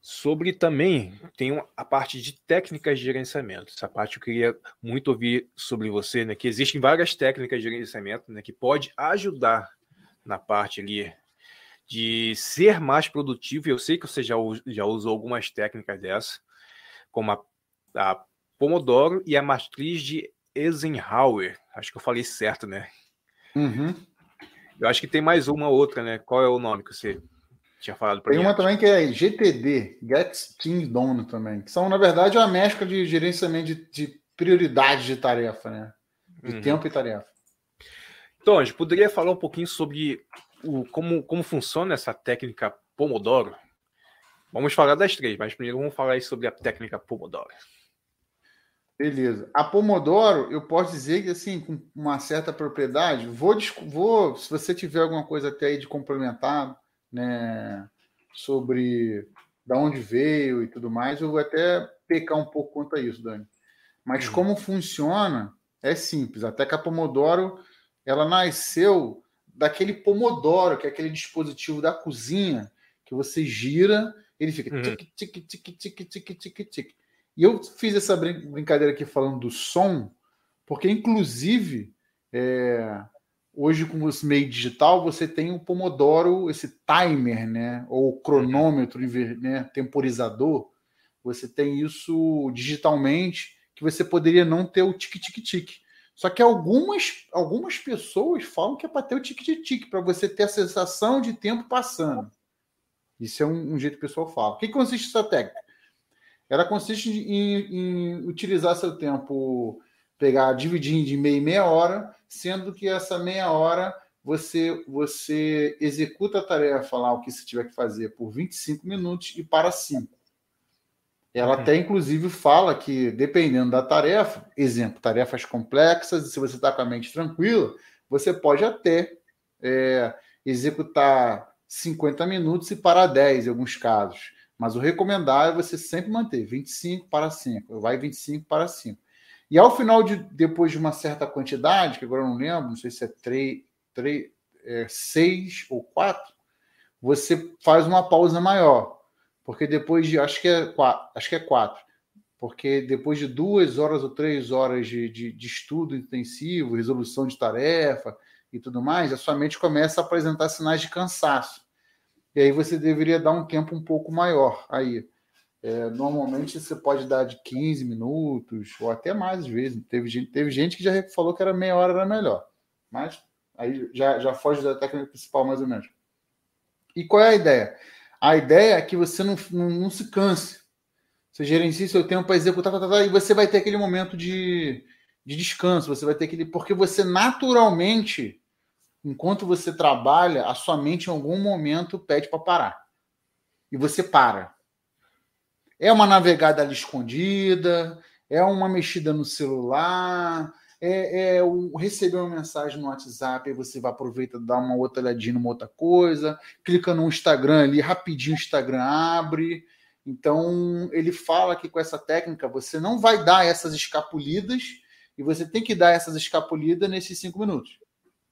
sobre também tem a parte de técnicas de gerenciamento. Essa parte eu queria muito ouvir sobre você, né? Que existem várias técnicas de gerenciamento, né? Que pode ajudar na parte ali de ser mais produtivo. Eu sei que você já, já usou algumas técnicas dessas, como a, a Pomodoro e a matriz de Eisenhower. Acho que eu falei certo, né? Uhum. Eu acho que tem mais uma outra, né? Qual é o nome que você tinha falado para Tem uma também que é GTD, Get Things Done também, que são, na verdade, uma mescla de gerenciamento de, de prioridade de tarefa, né? De uhum. tempo e tarefa. Então, a gente poderia falar um pouquinho sobre o, como, como funciona essa técnica Pomodoro? Vamos falar das três, mas primeiro vamos falar sobre a técnica Pomodoro. Beleza. A Pomodoro, eu posso dizer que, assim, com uma certa propriedade, vou, vou se você tiver alguma coisa até aí de complementar, né, sobre da onde veio e tudo mais, eu vou até pecar um pouco quanto a isso, Dani. Mas uhum. como funciona é simples. Até que a Pomodoro, ela nasceu daquele Pomodoro, que é aquele dispositivo da cozinha que você gira, ele fica uhum. tic, tic, tic, tic, tic, tic, tic. E eu fiz essa brincadeira aqui falando do som, porque inclusive é, hoje com os meio digital você tem o Pomodoro, esse timer, né, ou cronômetro, né, temporizador. Você tem isso digitalmente que você poderia não ter o tic tic tic. Só que algumas algumas pessoas falam que é para ter o tic tic tic para você ter a sensação de tempo passando. Isso é um, um jeito que o pessoal fala. O que consiste essa técnica? Ela consiste em, em utilizar seu tempo, pegar, dividir de meia e meia hora, sendo que essa meia hora você você executa a tarefa lá, o que você tiver que fazer, por 25 minutos e para 5. Ela uhum. até, inclusive, fala que, dependendo da tarefa, exemplo, tarefas complexas, se você está com a mente tranquila, você pode até é, executar 50 minutos e parar 10 em alguns casos. Mas o recomendável é você sempre manter 25 para 5. Vai 25 para 5. E ao final de depois de uma certa quantidade, que agora eu não lembro, não sei se é 3, 3 é, 6 ou 4, você faz uma pausa maior. Porque depois de. Acho que é 4. Acho que é 4. Porque depois de duas horas ou três horas de, de, de estudo intensivo, resolução de tarefa, e tudo mais, a sua mente começa a apresentar sinais de cansaço. E aí você deveria dar um tempo um pouco maior aí. É, normalmente você pode dar de 15 minutos, ou até mais às vezes. Teve gente, teve gente que já falou que era meia hora era melhor. Mas aí já, já foge da técnica principal, mais ou menos. E qual é a ideia? A ideia é que você não, não, não se canse. Você gerencie seu tempo para executar, tá, tá, tá, e você vai ter aquele momento de, de descanso. Você vai ter aquele. Porque você naturalmente, enquanto você trabalha, a sua mente em algum momento pede para parar. E você para. É uma navegada ali escondida, é uma mexida no celular, é, é receber uma mensagem no WhatsApp, aí você vai aproveitar dar uma outra olhadinha numa outra coisa, clica no Instagram ali, rapidinho o Instagram abre. Então, ele fala que com essa técnica você não vai dar essas escapulidas e você tem que dar essas escapulidas nesses cinco minutos.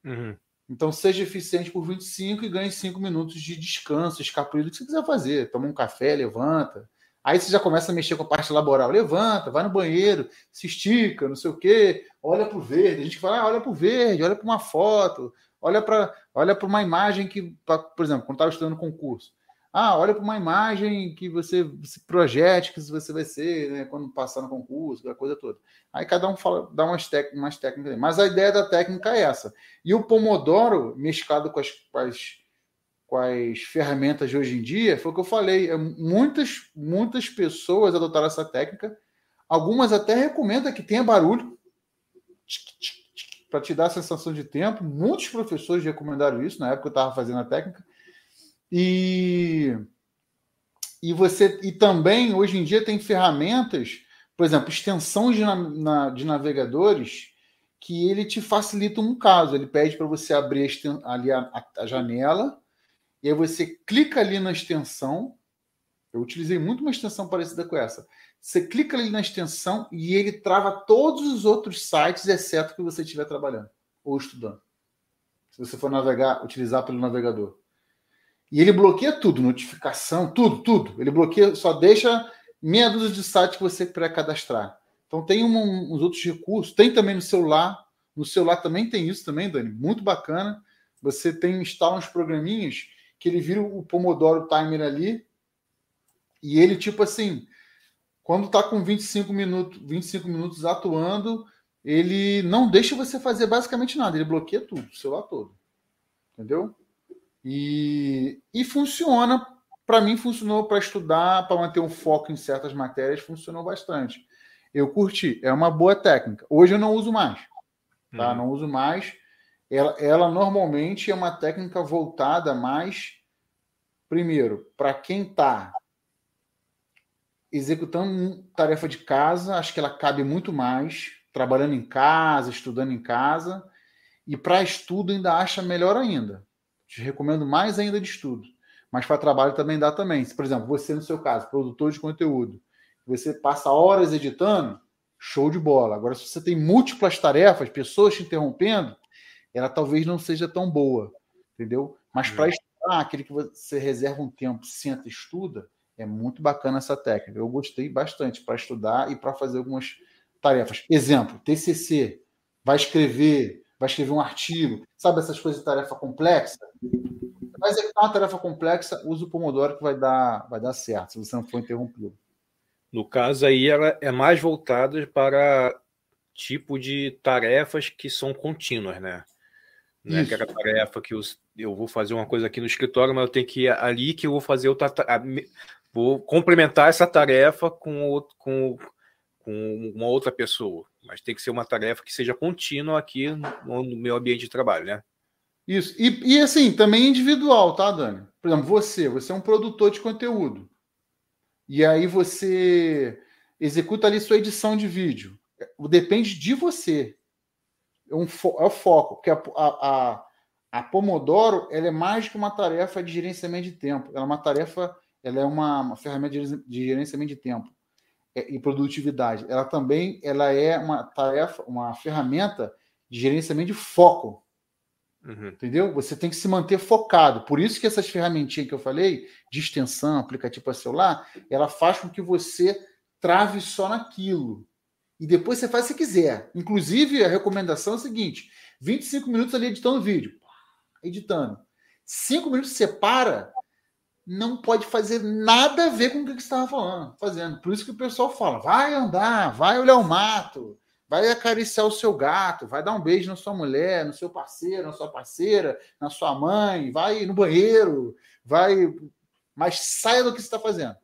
Uhum. Então, seja eficiente por 25 e ganhe cinco minutos de descanso, escapulido, que você quiser fazer. Toma um café, levanta, Aí você já começa a mexer com a parte laboral. Levanta, vai no banheiro, se estica, não sei o quê, olha para o verde. A gente fala, ah, olha para o verde, olha para uma foto, olha para olha uma imagem que, por exemplo, quando estava estudando concurso. Ah, olha para uma imagem que você se projete, que você vai ser né, quando passar no concurso, aquela coisa toda. Aí cada um fala, dá umas, tec, umas técnicas. Mas a ideia da técnica é essa. E o Pomodoro, mesclado com as, com as com as ferramentas de hoje em dia, foi o que eu falei. É, muitas, muitas pessoas adotaram essa técnica. Algumas até recomendam que tenha barulho para te dar a sensação de tempo. Muitos professores recomendaram isso na época eu estava fazendo a técnica. E, e você e também hoje em dia tem ferramentas, por exemplo, extensões de, na, de navegadores que ele te facilita um caso. Ele pede para você abrir ali a, a, a janela e aí você clica ali na extensão. Eu utilizei muito uma extensão parecida com essa. Você clica ali na extensão e ele trava todos os outros sites, exceto que você estiver trabalhando ou estudando. Se você for navegar, utilizar pelo navegador. E ele bloqueia tudo, notificação, tudo, tudo. Ele bloqueia, só deixa meia dúzia de sites que você pré-cadastrar. Então tem um, uns outros recursos, tem também no celular. No celular também tem isso também, Dani, muito bacana. Você tem instala uns programinhas que ele vira o Pomodoro Timer ali e ele, tipo assim, quando tá com 25 minutos, 25 minutos atuando, ele não deixa você fazer basicamente nada, ele bloqueia tudo, o celular todo. Entendeu? E, e funciona, para mim funcionou para estudar, para manter um foco em certas matérias, funcionou bastante. Eu curti, é uma boa técnica. Hoje eu não uso mais, tá? Uhum. Não uso mais ela, ela normalmente é uma técnica voltada mais, primeiro, para quem está executando tarefa de casa, acho que ela cabe muito mais, trabalhando em casa, estudando em casa, e para estudo ainda acha melhor ainda. Te recomendo mais ainda de estudo. Mas para trabalho também dá também. Se, por exemplo, você, no seu caso, produtor de conteúdo, você passa horas editando, show de bola. Agora, se você tem múltiplas tarefas, pessoas te interrompendo, ela talvez não seja tão boa, entendeu? Mas para estudar, aquele que você reserva um tempo, senta e estuda, é muito bacana essa técnica. Eu gostei bastante para estudar e para fazer algumas tarefas. Exemplo, TCC, vai escrever, vai escrever um artigo, sabe essas coisas de tarefa complexa? Vai executar uma tarefa complexa, usa o Pomodoro que vai dar, vai dar certo, se você não for interrompido. No caso aí, ela é mais voltada para tipo de tarefas que são contínuas, né? Né? Isso. Aquela tarefa que eu, eu vou fazer uma coisa aqui no escritório, mas eu tenho que ir ali que eu vou fazer outra. Vou complementar essa tarefa com, com, com uma outra pessoa. Mas tem que ser uma tarefa que seja contínua aqui no, no meu ambiente de trabalho, né? Isso. E, e assim, também individual, tá, Dani? Por exemplo, você, você é um produtor de conteúdo. E aí você executa ali sua edição de vídeo. Depende de você um é o foco, porque a, a, a, Pomodoro ela é mais que uma tarefa de gerenciamento de tempo. Ela é uma tarefa, ela é uma, uma ferramenta de gerenciamento de tempo é, e produtividade. Ela também ela é uma tarefa, uma ferramenta de gerenciamento de foco. Uhum. Entendeu? Você tem que se manter focado. Por isso que essas ferramentinhas que eu falei, de extensão, aplicativo para celular, ela faz com que você trave só naquilo. E depois você faz se quiser. Inclusive, a recomendação é a seguinte: 25 minutos ali editando o vídeo. Editando. 5 minutos você para, não pode fazer nada a ver com o que você estava falando, fazendo. Por isso que o pessoal fala: vai andar, vai olhar o mato, vai acariciar o seu gato, vai dar um beijo na sua mulher, no seu parceiro, na sua parceira, na sua mãe, vai no banheiro, vai. Mas saia do que você está fazendo.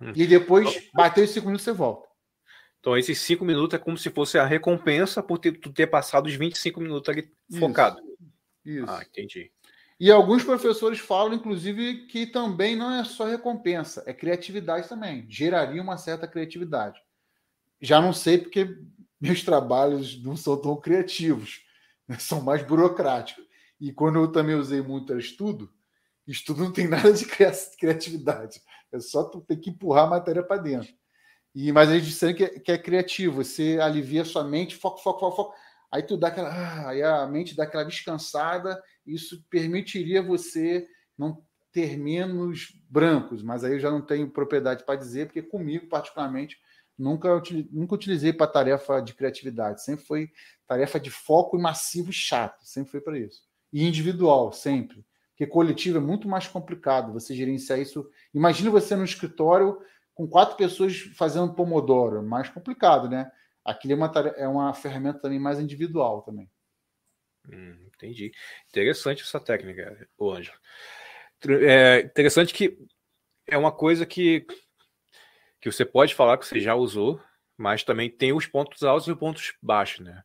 Hum. E depois, bateu os cinco minutos, você volta. Então, esses cinco minutos é como se fosse a recompensa por ter, ter passado os 25 minutos ali focado. Isso. Ah, entendi. E alguns professores falam, inclusive, que também não é só recompensa, é criatividade também. Geraria uma certa criatividade. Já não sei porque meus trabalhos não são tão criativos, né? são mais burocráticos. E quando eu também usei muito estudo, estudo não tem nada de criatividade. É só tu ter que empurrar a matéria para dentro. E, mas a gente disseram que, é, que é criativo, você alivia sua mente, foco, foco, foco, foco. Aí tu dá aquela. Ah, aí a mente dá aquela descansada, isso permitiria você não ter menos brancos, mas aí eu já não tenho propriedade para dizer, porque comigo, particularmente, nunca, nunca utilizei para tarefa de criatividade, sempre foi tarefa de foco e massivo chato, sempre foi para isso. E individual, sempre. Porque coletivo é muito mais complicado você gerenciar isso. Imagina você no escritório com quatro pessoas fazendo Pomodoro, mais complicado, né? Aquilo é uma, tarefa, é uma ferramenta também mais individual também. Hum, entendi. Interessante essa técnica, o Ângelo. É interessante que é uma coisa que, que você pode falar que você já usou, mas também tem os pontos altos e os pontos baixos, né?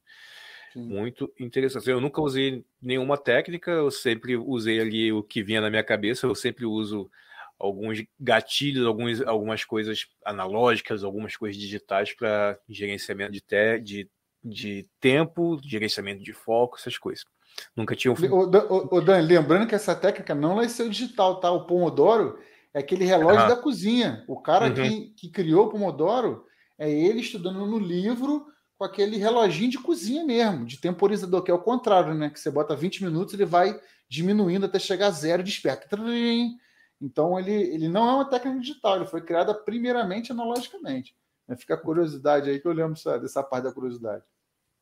Sim. Muito interessante. Eu nunca usei nenhuma técnica, eu sempre usei ali o que vinha na minha cabeça, eu sempre uso alguns gatilhos, alguns, algumas coisas analógicas, algumas coisas digitais para gerenciamento de, te, de, de tempo, gerenciamento de foco, essas coisas. Nunca tinha. O, o, Dan, lembrando que essa técnica não ser digital, tá? O Pomodoro é aquele relógio da cozinha. O cara uhum. que, que criou o Pomodoro é ele estudando no livro com aquele reloginho de cozinha mesmo, de temporizador, que é o contrário, né? Que você bota 20 minutos, ele vai diminuindo até chegar a zero, desperta. Então, ele, ele não é uma técnica digital, ele foi criada primeiramente analogicamente. Fica a curiosidade aí, que eu lembro dessa parte da curiosidade.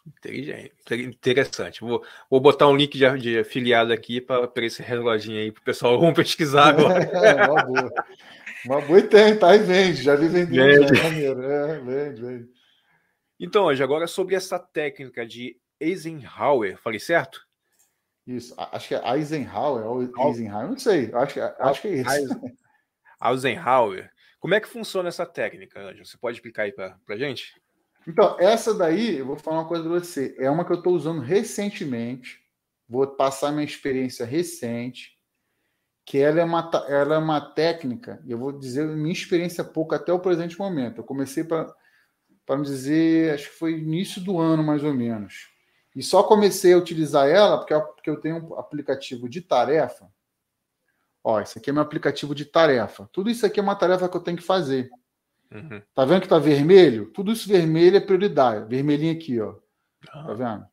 Inteligente, interessante. Vou, vou botar um link de, de afiliado aqui para esse reloginho aí, para o pessoal vamos pesquisar agora. É, uma boa. Uma boa e tem, tá? E vende, já vi vendendo. Vende. Já, é, vende, vende. Então, hoje, agora sobre essa técnica de Eisenhower, falei certo? Isso, acho que é Eisenhower Eisenhower, não sei, acho que, acho que é isso. Eisenhower. Como é que funciona essa técnica, Anjo? Você pode explicar aí para a gente? Então, essa daí, eu vou falar uma coisa para você, é uma que eu estou usando recentemente, vou passar minha experiência recente, que ela é uma, ela é uma técnica, eu vou dizer minha experiência pouco até o presente momento. Eu comecei para me dizer, acho que foi início do ano mais ou menos. E só comecei a utilizar ela porque, porque eu tenho um aplicativo de tarefa. Ó, esse aqui é meu aplicativo de tarefa. Tudo isso aqui é uma tarefa que eu tenho que fazer. Uhum. Tá vendo que tá vermelho? Tudo isso vermelho é prioridade. Vermelhinho aqui, ó. Uhum. Tá vendo?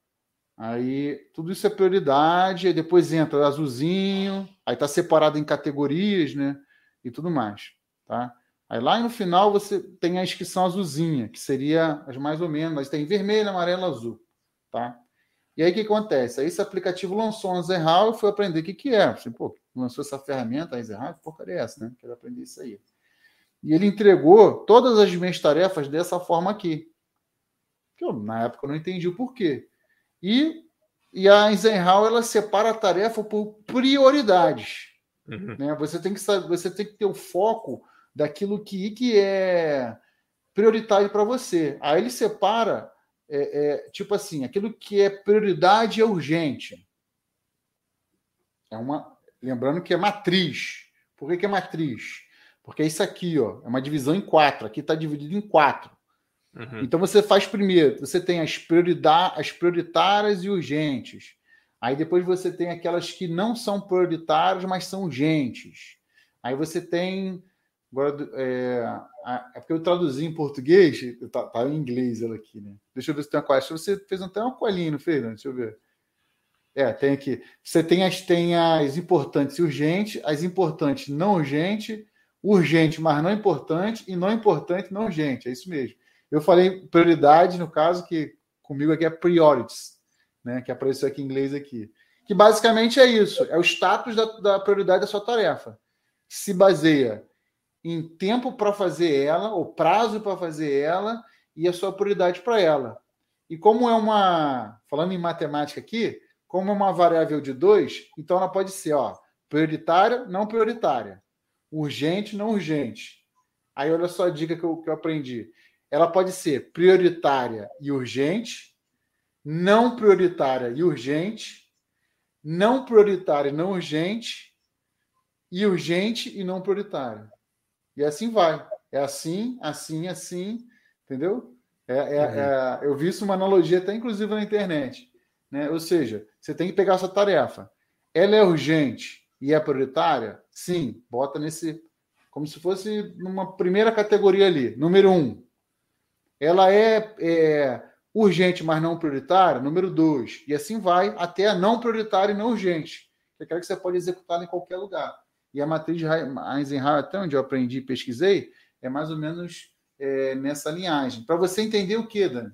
Aí tudo isso é prioridade, aí depois entra azulzinho, aí tá separado em categorias, né? E tudo mais, tá? Aí lá no final você tem a inscrição azulzinha, que seria as mais ou menos, mas tem vermelho, amarelo, azul, tá? E aí o que acontece? Aí esse aplicativo lançou um Zerhal e foi aprender o que, que é. Assim, pô, lançou essa ferramenta, a Zerhal, que porcaria é essa, né? Quero aprender isso aí. E ele entregou todas as minhas tarefas dessa forma aqui. Que eu, na época, eu não entendi o porquê. E, e a Eisenhower, ela separa a tarefa por prioridades. Uhum. Né? Você, tem que saber, você tem que ter o foco daquilo que, que é prioritário para você. Aí ele separa é, é, tipo assim, aquilo que é prioridade é urgente. É uma, lembrando que é matriz. Por que, que é matriz? Porque é isso aqui, ó, é uma divisão em quatro. Aqui está dividido em quatro. Uhum. Então você faz primeiro, você tem as, as prioritárias e urgentes. Aí depois você tem aquelas que não são prioritárias, mas são urgentes. Aí você tem Agora, é, é porque eu traduzi em português, tá, tá, em inglês ela aqui, né? Deixa eu ver se tem uma coisa. Você fez até uma colinha, não fez? Né? Deixa eu ver. É, tem aqui. Você tem as, tem as importantes e urgentes, as importantes não urgente, urgente, mas não importante, e não importante, não urgente. É isso mesmo. Eu falei prioridade, no caso, que comigo aqui é priorities, né? Que apareceu aqui em inglês aqui. Que basicamente é isso: é o status da, da prioridade da sua tarefa. Se baseia em tempo para fazer ela, o prazo para fazer ela e a sua prioridade para ela. E como é uma, falando em matemática aqui, como é uma variável de dois, então ela pode ser, ó, prioritária, não prioritária, urgente, não urgente. Aí olha só a dica que eu, que eu aprendi. Ela pode ser prioritária e urgente, não prioritária e urgente, não prioritária e não urgente, e urgente e não prioritária. E assim vai. É assim, assim, assim, entendeu? É, é, uhum. é, eu vi isso uma analogia até inclusive na internet. Né? Ou seja, você tem que pegar essa tarefa. Ela é urgente e é prioritária? Sim, bota nesse. Como se fosse numa primeira categoria ali. Número um. Ela é, é urgente, mas não prioritária? Número dois. E assim vai até a não prioritária e não urgente. Que é aquela que você pode executar em qualquer lugar. E a matriz de Eisenhower, até onde eu aprendi e pesquisei, é mais ou menos é, nessa linhagem. Para você entender o que, Dani?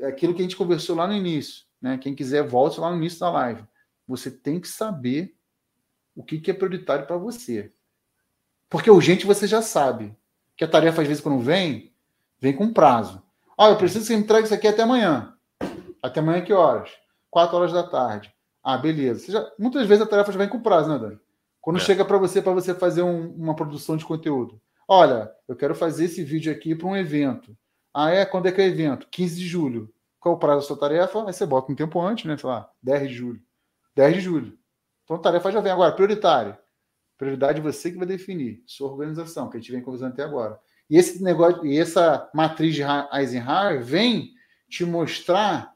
É aquilo que a gente conversou lá no início. Né? Quem quiser, volte lá no início da live. Você tem que saber o que, que é prioritário para você. Porque urgente você já sabe. Que a tarefa, às vezes, quando vem, vem com prazo. Ah, eu preciso que você me traga isso aqui até amanhã. Até amanhã que horas? Quatro horas da tarde. Ah, beleza. Já... Muitas vezes a tarefa já vem com prazo, né, Dani? Quando é. chega para você, para você fazer um, uma produção de conteúdo. Olha, eu quero fazer esse vídeo aqui para um evento. Ah, é? Quando é que é o evento? 15 de julho. Qual o prazo da sua tarefa? Aí você bota um tempo antes, né? Sei lá, 10 de julho. 10 de julho. Então tarefa já vem agora, prioritária. Prioridade você que vai definir, sua organização, que a gente vem conversando até agora. E esse negócio, e essa matriz de Eisenhower vem te mostrar,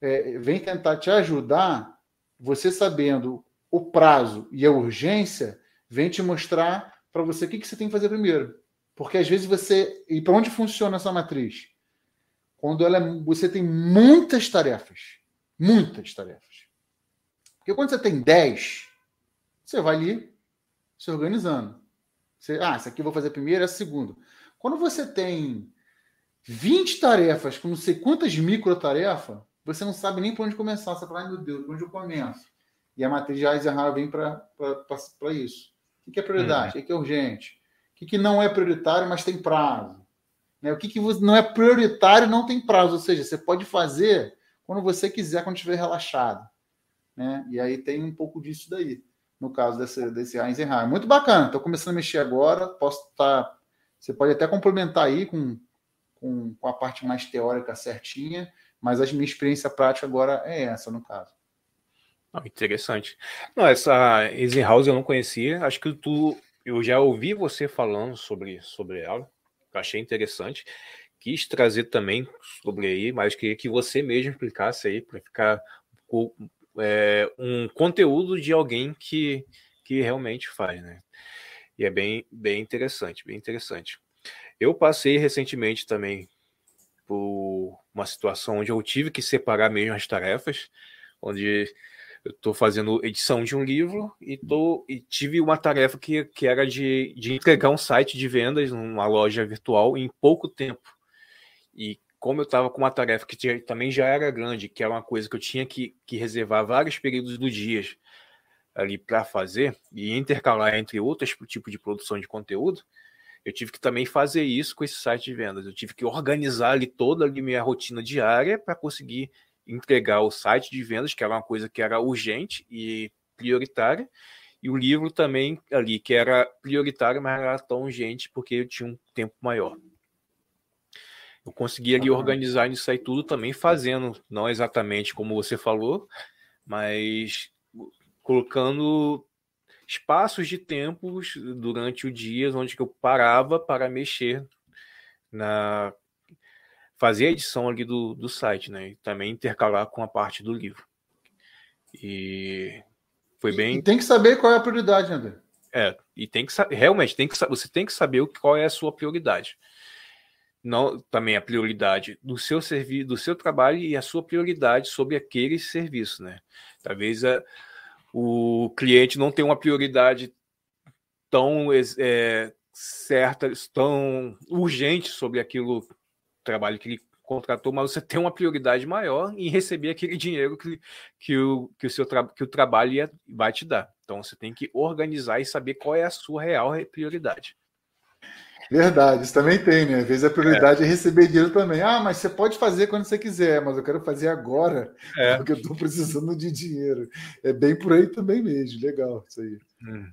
é, vem tentar te ajudar, você sabendo o prazo e a urgência, vem te mostrar para você o que, que você tem que fazer primeiro. Porque às vezes você. E para onde funciona essa matriz? Quando ela, é, você tem muitas tarefas. Muitas tarefas. Porque quando você tem 10, você vai ali se organizando. Você, ah, essa aqui eu vou fazer primeiro, essa segunda. Quando você tem 20 tarefas com não sei quantas micro tarefas, você não sabe nem por onde começar. Você fala, ai meu Deus, por onde eu começo? E a matriz de Eisenhower vem para isso. O que é prioridade? Uhum. O que é urgente? O que não é prioritário, mas tem prazo? Né? O que, que não é prioritário não tem prazo? Ou seja, você pode fazer quando você quiser, quando estiver relaxado. Né? E aí tem um pouco disso daí, no caso desse, desse Eisenhower. Muito bacana, estou começando a mexer agora, posso estar. Tá, você pode até complementar aí com, com, com a parte mais teórica certinha, mas a minha experiência prática agora é essa, no caso. Ah, interessante. Não, essa Eisenhower eu não conhecia. Acho que tu, eu já ouvi você falando sobre, sobre ela. Achei interessante. Quis trazer também sobre aí, mas queria que você mesmo explicasse aí para ficar é, um conteúdo de alguém que, que realmente faz, né? E é bem, bem interessante, bem interessante. Eu passei recentemente também por uma situação onde eu tive que separar mesmo as tarefas, onde eu estou fazendo edição de um livro e, tô, e tive uma tarefa que, que era de, de entregar um site de vendas numa loja virtual em pouco tempo. E como eu estava com uma tarefa que tinha, também já era grande, que era uma coisa que eu tinha que, que reservar vários períodos do dia ali para fazer e intercalar entre outros tipos de produção de conteúdo, eu tive que também fazer isso com esse site de vendas. Eu tive que organizar ali toda a minha rotina diária para conseguir entregar o site de vendas, que era uma coisa que era urgente e prioritária, e o livro também ali, que era prioritário, mas era tão urgente porque eu tinha um tempo maior. Eu consegui ali organizar isso aí tudo também fazendo, não exatamente como você falou, mas colocando espaços de tempos durante o dia onde eu parava para mexer na fazer a edição ali do, do site, né? E também intercalar com a parte do livro. E foi bem. E tem que saber qual é a prioridade, André. É, e tem que realmente tem que você tem que saber qual é a sua prioridade. Não, também a prioridade do seu serviço, do seu trabalho e a sua prioridade sobre aquele serviço, né? Talvez a, o cliente não tenha uma prioridade tão, é, certas, tão urgentes sobre aquilo trabalho que ele contratou, mas você tem uma prioridade maior em receber aquele dinheiro que, que, o, que, o, seu que o trabalho ia, vai te dar. Então você tem que organizar e saber qual é a sua real prioridade. Verdade, isso também tem, né? Às vezes a prioridade é. é, receber dinheiro também. Ah, mas você pode fazer quando você quiser, mas eu quero fazer agora, é. porque eu estou precisando de dinheiro. É bem por aí também mesmo. Legal, isso aí. Hum.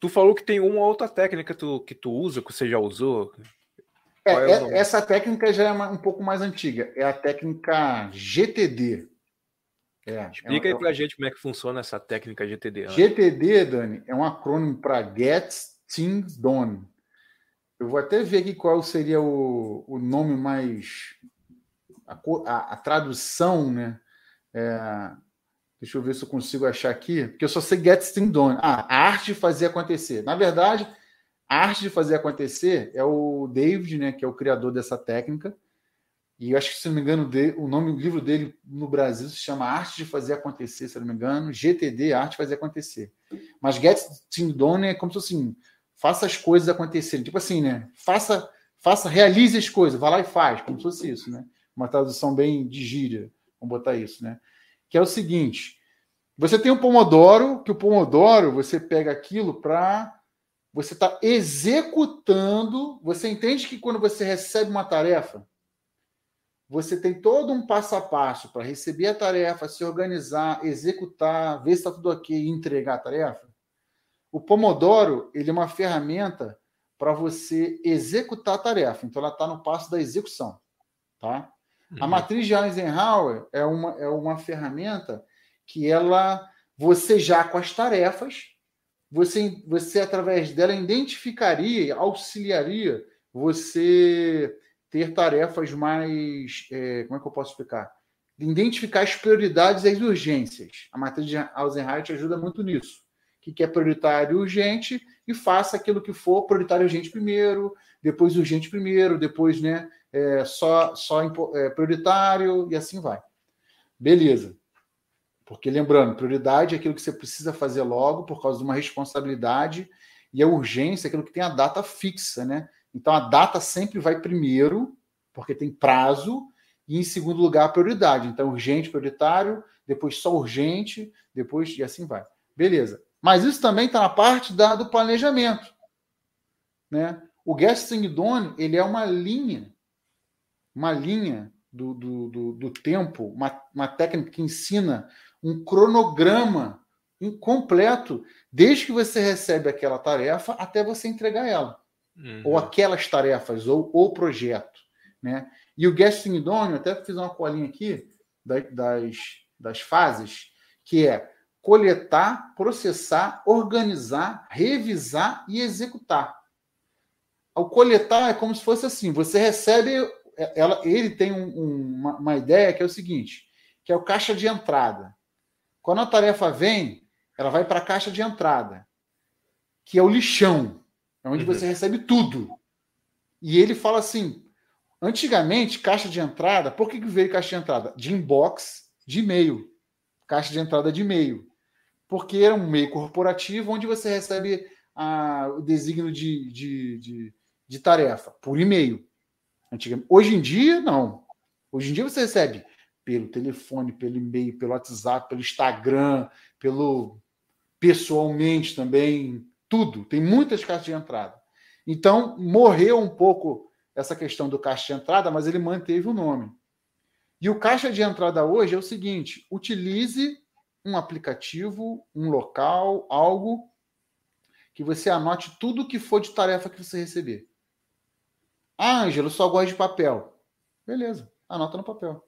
Tu falou que tem uma outra técnica que tu, que tu usa, que você já usou. É, é essa técnica já é um pouco mais antiga. É a técnica GTD. É, Explica é, aí para a gente como é que funciona essa técnica GTD. GTD, Dani, é um acrônimo para Get Things Done. Eu vou até ver aqui qual seria o, o nome mais. A, a, a tradução, né? É, deixa eu ver se eu consigo achar aqui, porque eu só sei Get Things Done. Ah, a arte de fazer acontecer. Na verdade, a arte de fazer acontecer é o David, né, que é o criador dessa técnica. E eu acho que, se não me engano, o nome do livro dele no Brasil se chama Arte de Fazer Acontecer, se não me engano, GTD, Arte de Fazer Acontecer. Mas Get Things Done é como se assim, faça as coisas acontecerem. Tipo assim, né? Faça, faça, realize as coisas, vá lá e faz, como se fosse isso, né? Uma tradução bem de gíria, vamos botar isso, né? Que é o seguinte: você tem um Pomodoro, que o Pomodoro você pega aquilo para você está executando. Você entende que quando você recebe uma tarefa, você tem todo um passo a passo para receber a tarefa, se organizar, executar, ver se está tudo ok e entregar a tarefa? O Pomodoro ele é uma ferramenta para você executar a tarefa. Então, ela está no passo da execução. Tá? Uhum. A matriz de Eisenhower é uma, é uma ferramenta que ela você já com as tarefas você, você através dela identificaria, auxiliaria você ter tarefas mais. É, como é que eu posso explicar? Identificar as prioridades e as urgências. A matriz de Eisenhower te ajuda muito nisso. O que é prioritário e urgente, e faça aquilo que for prioritário urgente primeiro, depois urgente primeiro, depois né, é, só, só é, prioritário, e assim vai. Beleza. Porque, lembrando, prioridade é aquilo que você precisa fazer logo por causa de uma responsabilidade, e a urgência é aquilo que tem a data fixa, né? Então a data sempre vai primeiro, porque tem prazo, e em segundo lugar a prioridade. Então, urgente, prioritário, depois só urgente, depois e assim vai. Beleza. Mas isso também está na parte da, do planejamento. Né? O Guesting Done, ele é uma linha, uma linha do, do, do, do tempo, uma, uma técnica que ensina um cronograma incompleto, desde que você recebe aquela tarefa até você entregar ela. Uhum. Ou aquelas tarefas, ou o projeto. Né? E o Guesting Idôneo, até fiz uma colinha aqui das, das fases, que é coletar, processar, organizar, revisar e executar. O coletar é como se fosse assim: você recebe, ela, ele tem um, uma, uma ideia que é o seguinte, que é o caixa de entrada. Quando a tarefa vem, ela vai para a caixa de entrada, que é o lixão, é onde uhum. você recebe tudo. E ele fala assim: antigamente, caixa de entrada, por que veio caixa de entrada? De inbox, de e-mail. Caixa de entrada de e-mail. Porque era um meio corporativo onde você recebe a, o designo de, de, de, de tarefa por e-mail. Hoje em dia, não. Hoje em dia você recebe pelo telefone, pelo e-mail, pelo WhatsApp, pelo Instagram, pelo pessoalmente também, tudo. Tem muitas caixas de entrada. Então, morreu um pouco essa questão do caixa de entrada, mas ele manteve o nome. E o caixa de entrada hoje é o seguinte: utilize um aplicativo, um local, algo que você anote tudo que for de tarefa que você receber. Ah, Ângelo, só gosto de papel. Beleza, anota no papel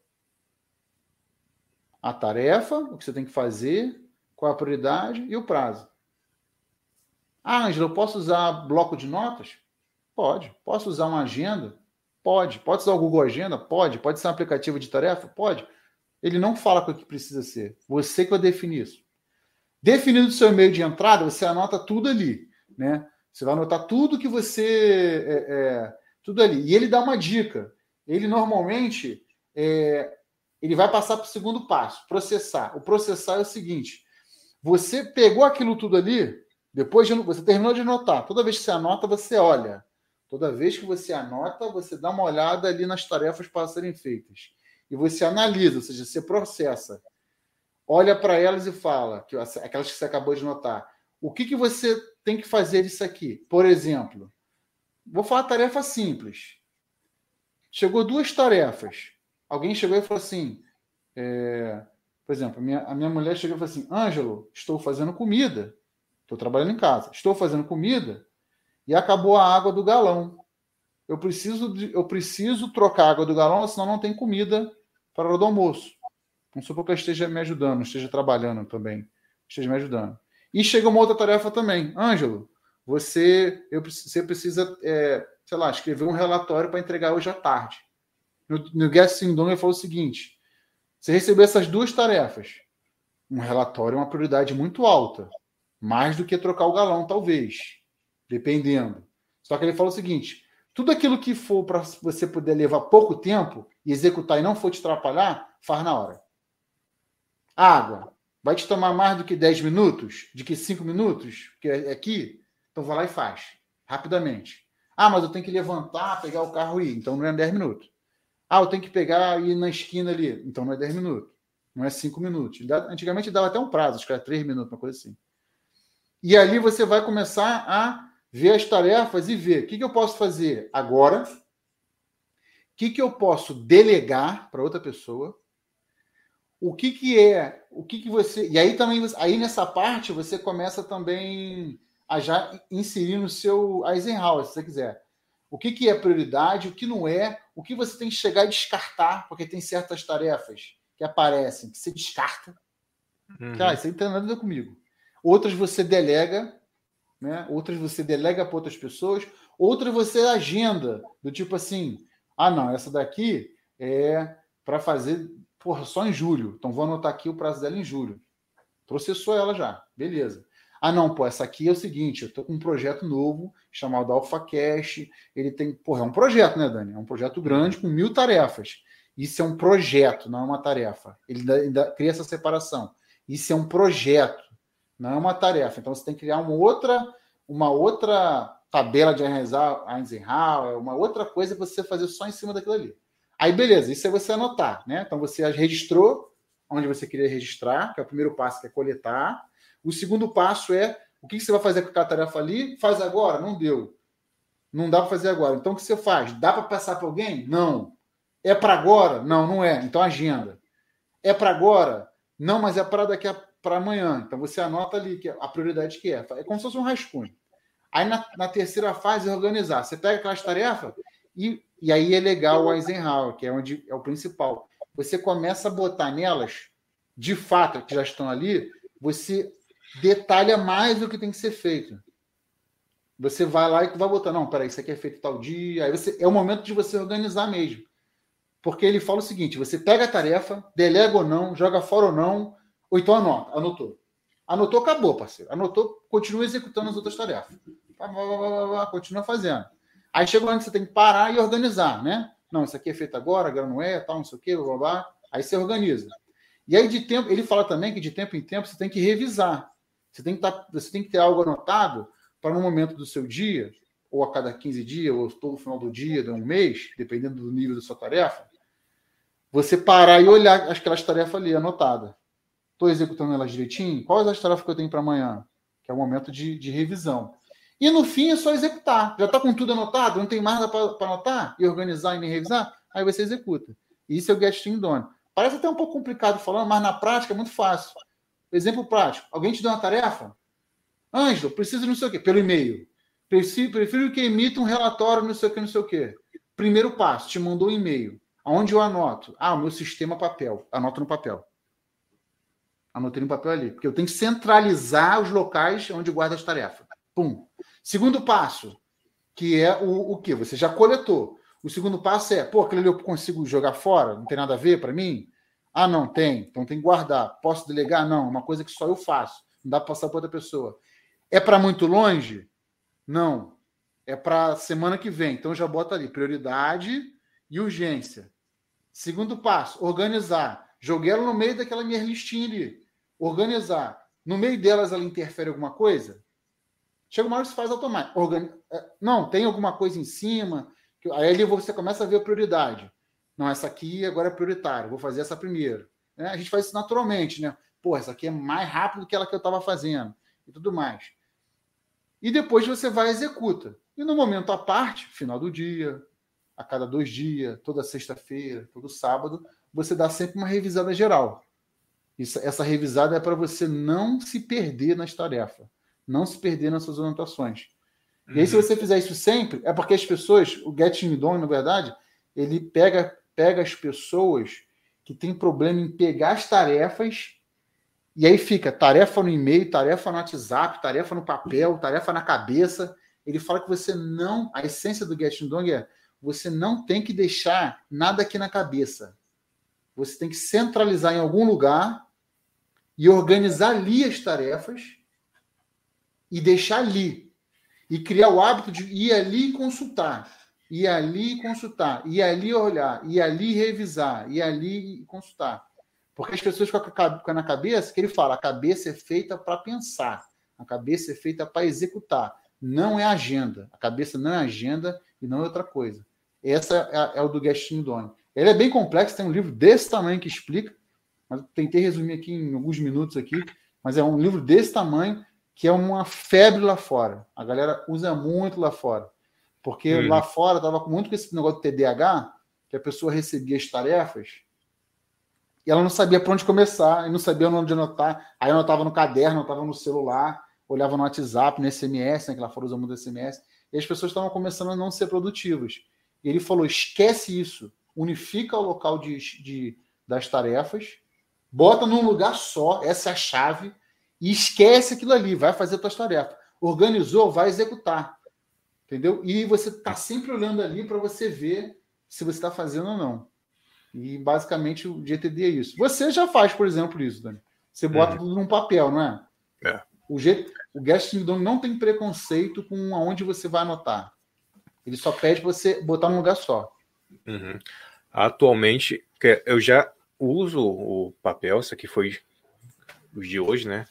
a tarefa, o que você tem que fazer, qual a prioridade e o prazo. Ah, Ângela, eu posso usar bloco de notas? Pode. Posso usar uma agenda? Pode. Pode usar o Google Agenda? Pode. Pode ser um aplicativo de tarefa? Pode. Ele não fala com o que precisa ser. Você que vai definir isso. Definido o seu e-mail de entrada, você anota tudo ali. Né? Você vai anotar tudo que você. É, é, tudo ali. E ele dá uma dica. Ele normalmente é, ele vai passar para o segundo passo, processar. O processar é o seguinte: você pegou aquilo tudo ali, Depois de, você terminou de anotar. Toda vez que você anota, você olha. Toda vez que você anota, você dá uma olhada ali nas tarefas para serem feitas. E você analisa, ou seja, você processa. Olha para elas e fala, que aquelas que você acabou de notar. O que, que você tem que fazer disso aqui? Por exemplo, vou falar tarefa simples. Chegou duas tarefas. Alguém chegou e falou assim: é, por exemplo, minha, a minha mulher chegou e falou assim: Ângelo, estou fazendo comida. Estou trabalhando em casa. Estou fazendo comida e acabou a água do galão. Eu preciso, de, eu preciso trocar a água do galão, senão não tem comida para do almoço. Não supor que ela esteja me ajudando, esteja trabalhando também, esteja me ajudando. E chega uma outra tarefa também. Ângelo, você, eu, você precisa, é, sei lá, escrever um relatório para entregar hoje à tarde. No, no Sindom ele falou o seguinte: você recebeu essas duas tarefas. Um relatório é uma prioridade muito alta. Mais do que trocar o galão, talvez. Dependendo. Só que ele falou o seguinte: tudo aquilo que for para você poder levar pouco tempo e executar e não for te atrapalhar, faz na hora. Água. Vai te tomar mais do que 10 minutos? De que 5 minutos? Que é aqui? Então vai lá e faz. Rapidamente. Ah, mas eu tenho que levantar, pegar o carro e ir. Então não é 10 minutos. Ah, eu tenho que pegar e ir na esquina ali. Então não é 10 minutos. Não é 5 minutos. Antigamente dava até um prazo, acho que era 3 minutos, uma coisa assim. E ali você vai começar a ver as tarefas e ver o que, que eu posso fazer agora, o que, que eu posso delegar para outra pessoa, o que, que é, o que, que você. E aí também, aí nessa parte, você começa também a já inserir no seu Eisenhower, se você quiser. O que, que é prioridade, o que não é, o que você tem que chegar e descartar, porque tem certas tarefas que aparecem, que você descarta. Uhum. Cara, isso aí não tem nada a ver comigo. Outras você delega, né? outras você delega para outras pessoas, outras você agenda, do tipo assim, ah não, essa daqui é para fazer porra, só em julho, então vou anotar aqui o prazo dela em julho. Processou ela já, beleza. Ah, não, pô, essa aqui é o seguinte, eu tô com um projeto novo chamado Alpha Cash. Ele tem, porra, é um projeto, né, Dani? É um projeto grande com mil tarefas. Isso é um projeto, não é uma tarefa. Ele ainda, cria essa separação. Isso é um projeto, não é uma tarefa. Então você tem que criar uma outra, uma outra tabela de Eisenhower, uma outra coisa para você fazer só em cima daquilo ali. Aí, beleza, isso é você anotar, né? Então você registrou onde você queria registrar, que é o primeiro passo, que é coletar. O segundo passo é o que você vai fazer com aquela tarefa ali? Faz agora? Não deu. Não dá para fazer agora. Então o que você faz? Dá para passar para alguém? Não. É para agora? Não, não é. Então agenda. É para agora? Não, mas é para daqui para amanhã. Então você anota ali que a prioridade que é. É como se fosse um rascunho. Aí na, na terceira fase, organizar. Você pega aquelas tarefas e, e aí é legal o Eisenhower, que é onde é o principal. Você começa a botar nelas, de fato, que já estão ali, você detalha mais o que tem que ser feito. Você vai lá e vai botar, não, peraí, isso aqui é feito tal dia. Aí você, é o momento de você organizar mesmo. Porque ele fala o seguinte: você pega a tarefa, delega ou não, joga fora ou não, ou então anota, anotou. Anotou, acabou, parceiro. Anotou, continua executando as outras tarefas. Continua fazendo. Aí chega onde você tem que parar e organizar, né? Não, isso aqui é feito agora, agora não é, tal, não sei o quê, blá, blá, blá. Aí você organiza. E aí, de tempo, ele fala também que de tempo em tempo você tem que revisar. Você tem que, tá, você tem que ter algo anotado para no momento do seu dia, ou a cada 15 dias, ou todo final do dia, de um mês, dependendo do nível da sua tarefa, você parar e olhar aquelas tarefas ali anotadas. Estou executando elas direitinho? Quais as tarefas que eu tenho para amanhã? Que é o momento de, de revisão. E no fim é só executar. Já está com tudo anotado? Não tem mais nada para anotar e organizar e nem revisar? Aí você executa. Isso é o Get Done. Parece até um pouco complicado falando, mas na prática é muito fácil. Exemplo prático. Alguém te deu uma tarefa? Ângelo, preciso de não sei o quê, pelo e-mail. Prefiro que emita um relatório, não sei o que, não sei o quê. Primeiro passo, te mandou um e-mail. Aonde eu anoto? Ah, o meu sistema papel. Anoto no papel. Anotei no papel ali. Porque eu tenho que centralizar os locais onde guarda as tarefas. Pum. Segundo passo, que é o, o que? Você já coletou. O segundo passo é, pô, aquele ali eu consigo jogar fora? Não tem nada a ver para mim? Ah, não, tem. Então tem que guardar. Posso delegar? Não, uma coisa que só eu faço. Não dá para passar para outra pessoa. É para muito longe? Não. É para semana que vem. Então já bota ali prioridade e urgência. Segundo passo, organizar. Joguei ela no meio daquela minha listinha ali. Organizar. No meio delas ela interfere alguma coisa? Chega uma hora que você faz automático. Organi... É, não, tem alguma coisa em cima. Aí ali você começa a ver a prioridade. Não, essa aqui agora é prioritária, vou fazer essa primeiro. É, a gente faz isso naturalmente, né? Pô, essa aqui é mais rápido que ela que eu estava fazendo e tudo mais. E depois você vai e executa. E no momento à parte, final do dia, a cada dois dias, toda sexta-feira, todo sábado, você dá sempre uma revisada geral. Isso, essa revisada é para você não se perder nas tarefas, não se perder nas suas anotações. Uhum. E aí, se uhum. você fizer isso sempre, é porque as pessoas, o Getting Done, na verdade, ele pega, pega as pessoas que têm problema em pegar as tarefas e aí fica tarefa no e-mail, tarefa no WhatsApp, tarefa no papel, tarefa na cabeça. Ele fala que você não, a essência do Getting Done é você não tem que deixar nada aqui na cabeça. Você tem que centralizar em algum lugar e organizar ali as tarefas e deixar ali. E criar o hábito de ir ali consultar. Ir ali consultar. Ir ali olhar. Ir ali revisar. Ir ali consultar. Porque as pessoas ficam na cabeça que ele fala: a cabeça é feita para pensar. A cabeça é feita para executar. Não é agenda. A cabeça não é agenda e não é outra coisa. Essa é, é o do Gastinho Doni. Ele é bem complexo, tem um livro desse tamanho que explica, mas tentei resumir aqui em alguns minutos aqui, mas é um livro desse tamanho que é uma febre lá fora. A galera usa muito lá fora. Porque hum. lá fora estava muito com esse negócio de TDAH, que a pessoa recebia as tarefas e ela não sabia para onde começar, e não sabia onde anotar. Aí anotava no caderno, anotava no celular, olhava no WhatsApp, no SMS, né, que lá fora usa muito SMS, e as pessoas estavam começando a não ser produtivas. E ele falou: esquece isso, unifica o local de, de, das tarefas, bota num lugar só, essa é a chave, e esquece aquilo ali, vai fazer as suas tarefas. Organizou, vai executar. Entendeu? E você está sempre olhando ali para você ver se você está fazendo ou não. E basicamente o GTD é isso. Você já faz, por exemplo, isso, Dani. Você bota uhum. tudo num papel, não é? É. O, G, o Guest não tem preconceito com aonde você vai anotar. Ele só pede você botar num lugar só. Uhum. Atualmente, eu já uso o papel, isso aqui foi os de hoje, né?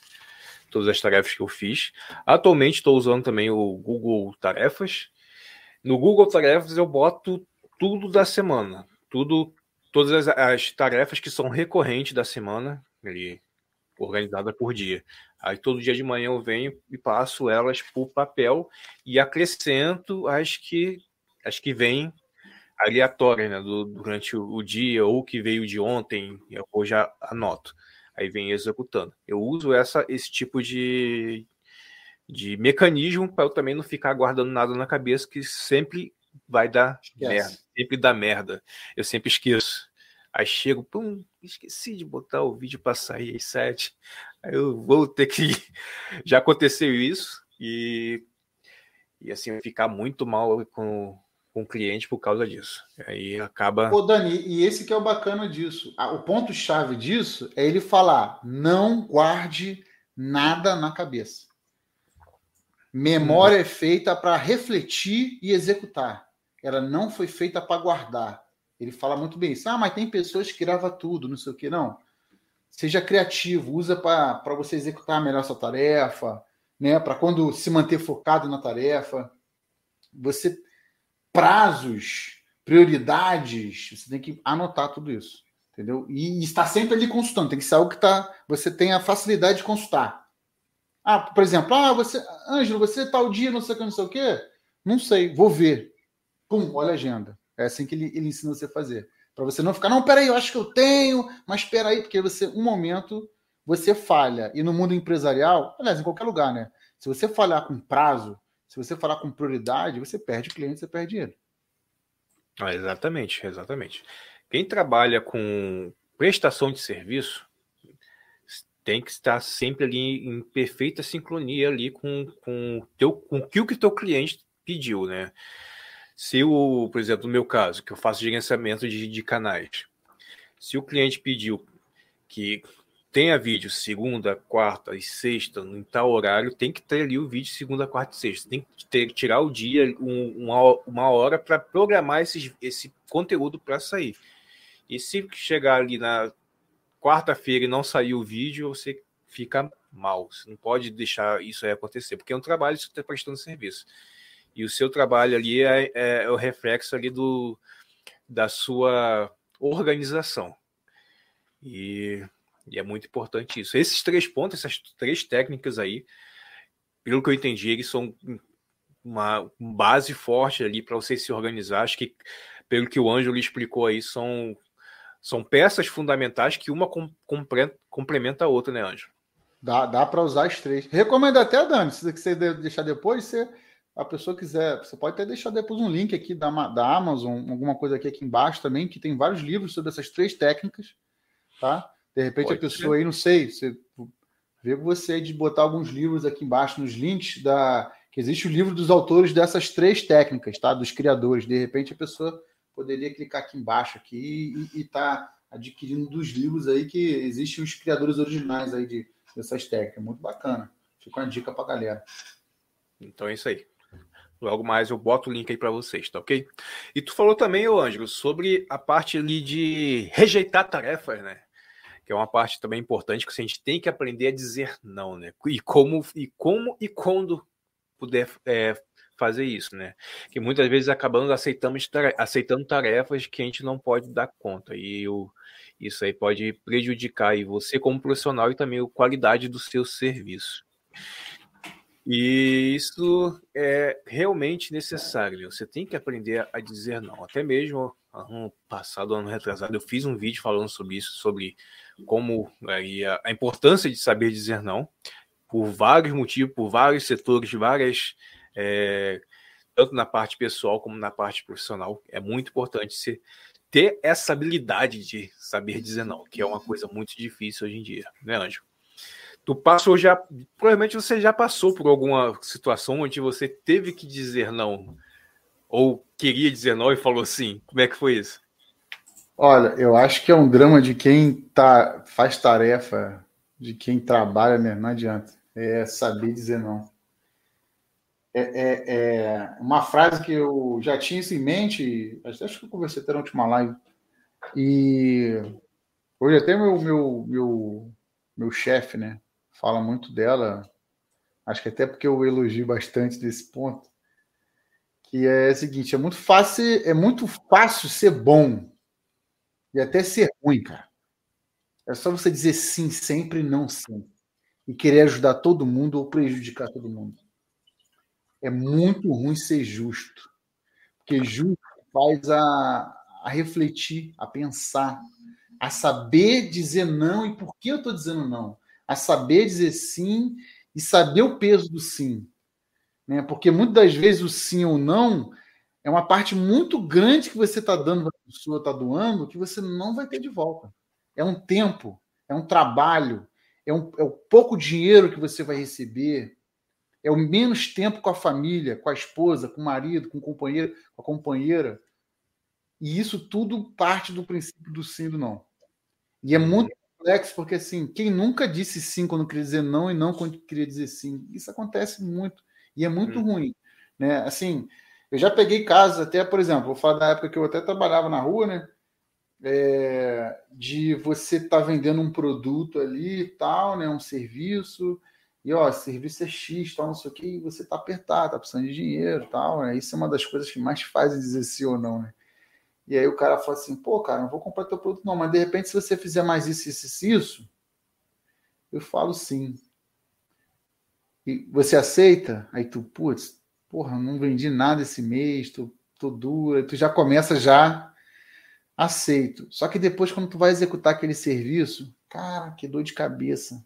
Todas as tarefas que eu fiz. Atualmente estou usando também o Google Tarefas. No Google Tarefas eu boto tudo da semana, tudo, todas as, as tarefas que são recorrentes da semana, ali, organizada por dia. Aí todo dia de manhã eu venho e passo elas por papel e acrescento as que as que vêm aleatórias né, do, durante o, o, dia ou que veio de ontem, eu já anoto. Aí vem executando. Eu uso essa esse tipo de, de mecanismo para eu também não ficar guardando nada na cabeça que sempre vai dar Esquece. merda, sempre dá merda. Eu sempre esqueço. Aí chego, pum, esqueci de botar o vídeo para sair às sete eu vou ter que. Já aconteceu isso e, e assim, ficar muito mal com, com o cliente por causa disso. Aí acaba. Ô, Dani, e esse que é o bacana disso. O ponto-chave disso é ele falar: não guarde nada na cabeça. Memória hum. é feita para refletir e executar. Ela não foi feita para guardar. Ele fala muito bem isso. Ah, mas tem pessoas que gravam tudo, não sei o que. Não. Seja criativo, usa para você executar melhor sua tarefa, né? Para quando se manter focado na tarefa. Você prazos, prioridades, você tem que anotar tudo isso, entendeu? E, e estar sempre ali consultando, tem que ser algo que tá, você tem a facilidade de consultar. Ah, por exemplo, ah, você, Ângelo, você tal dia, não sei o que, não sei o que, não sei, vou ver. Pum, olha a agenda. É assim que ele, ele ensina você a fazer. Para você não ficar, não, peraí, eu acho que eu tenho, mas peraí, porque você, um momento, você falha. E no mundo empresarial, aliás, em qualquer lugar, né? Se você falhar com prazo, se você falar com prioridade, você perde cliente, você perde dinheiro. Ah, exatamente, exatamente. Quem trabalha com prestação de serviço tem que estar sempre ali em perfeita sincronia ali com, com, teu, com o que o teu cliente pediu, né? Se o, por exemplo, no meu caso, que eu faço gerenciamento de, de canais, se o cliente pediu que tenha vídeo segunda, quarta e sexta, em tal horário, tem que ter ali o vídeo segunda, quarta e sexta. Tem que ter, tirar o dia, um, uma, uma hora para programar esse, esse conteúdo para sair. E se chegar ali na quarta-feira e não sair o vídeo, você fica mal. Você não pode deixar isso aí acontecer, porque é um trabalho que você está prestando serviço. E o seu trabalho ali é, é, é o reflexo ali do, da sua organização. E, e, é muito importante isso. Esses três pontos, essas três técnicas aí, pelo que eu entendi, eles são uma base forte ali para você se organizar. Acho que, pelo que o Ângelo explicou aí, são, são peças fundamentais que uma complementa a outra, né, Ângelo? Dá, dá para usar as três. Recomendo até, Dani, se você deixar depois, você, a pessoa quiser, você pode até deixar depois um link aqui da, da Amazon, alguma coisa aqui, aqui embaixo também, que tem vários livros sobre essas três técnicas, tá? De repente pode a pessoa ser. aí, não sei, você vê com você de botar alguns livros aqui embaixo nos links da que existe o livro dos autores dessas três técnicas, tá? Dos criadores. De repente a pessoa poderia clicar aqui embaixo aqui e estar tá adquirindo dos livros aí que existem os criadores originais aí de dessas técnicas. Muito bacana. Fica uma dica para galera. Então é isso aí. Logo mais eu boto o link aí para vocês, tá ok? E tu falou também, ô Ângelo, sobre a parte ali de rejeitar tarefas, né? Que é uma parte também importante que a gente tem que aprender a dizer não, né? E como e como e quando puder é, fazer isso, né? Que muitas vezes acabamos aceitando, tarefas que a gente não pode dar conta. E isso aí pode prejudicar aí você como profissional e também a qualidade do seu serviço. E isso é realmente necessário. Você tem que aprender a dizer não. Até mesmo ano passado, ano retrasado, eu fiz um vídeo falando sobre isso, sobre como a, a importância de saber dizer não, por vários motivos, por vários setores, várias é, tanto na parte pessoal como na parte profissional. É muito importante ser ter essa habilidade de saber dizer não, que é uma coisa muito difícil hoje em dia, né, Anjo? Tu passou já, provavelmente você já passou por alguma situação onde você teve que dizer não, ou queria dizer não e falou sim. Como é que foi isso? Olha, eu acho que é um drama de quem tá, faz tarefa, de quem trabalha, né? Não adianta. É saber dizer não é, é, é, uma frase que eu já tinha isso em mente, acho que eu conversei até na última live, e hoje até meu, meu, meu, meu chefe, né, fala muito dela, acho que até porque eu elogio bastante desse ponto, que é o seguinte, é muito fácil, é muito fácil ser bom e até ser ruim, cara. É só você dizer sim sempre não sim. E querer ajudar todo mundo ou prejudicar todo mundo é muito ruim ser justo. Porque justo faz a, a refletir, a pensar, a saber dizer não e por que eu estou dizendo não. A saber dizer sim e saber o peso do sim. Né? Porque muitas das vezes o sim ou não é uma parte muito grande que você está dando para a pessoa, está doando, que você não vai ter de volta. É um tempo, é um trabalho, é, um, é o pouco dinheiro que você vai receber, é o menos tempo com a família, com a esposa, com o marido, com o companheiro, com a companheira. E isso tudo parte do princípio do sim e do não. E é muito complexo, porque assim, quem nunca disse sim quando queria dizer não e não quando queria dizer sim? Isso acontece muito. E é muito hum. ruim. Né? Assim, eu já peguei casos, até, por exemplo, vou falar da época que eu até trabalhava na rua, né? É, de você estar tá vendendo um produto ali e tal, né? Um serviço e ó, serviço é X, tal, não sei o que, e você tá apertado, tá precisando de dinheiro, tal, né? Isso é uma das coisas que mais fazem dizer sim ou não, né? E aí o cara fala assim, pô, cara, não vou comprar teu produto não, mas de repente se você fizer mais isso, isso, isso, eu falo sim. E você aceita? Aí tu, putz, porra, não vendi nada esse mês, tô, tô dura, tu já começa já aceito. Só que depois quando tu vai executar aquele serviço, cara, que dor de cabeça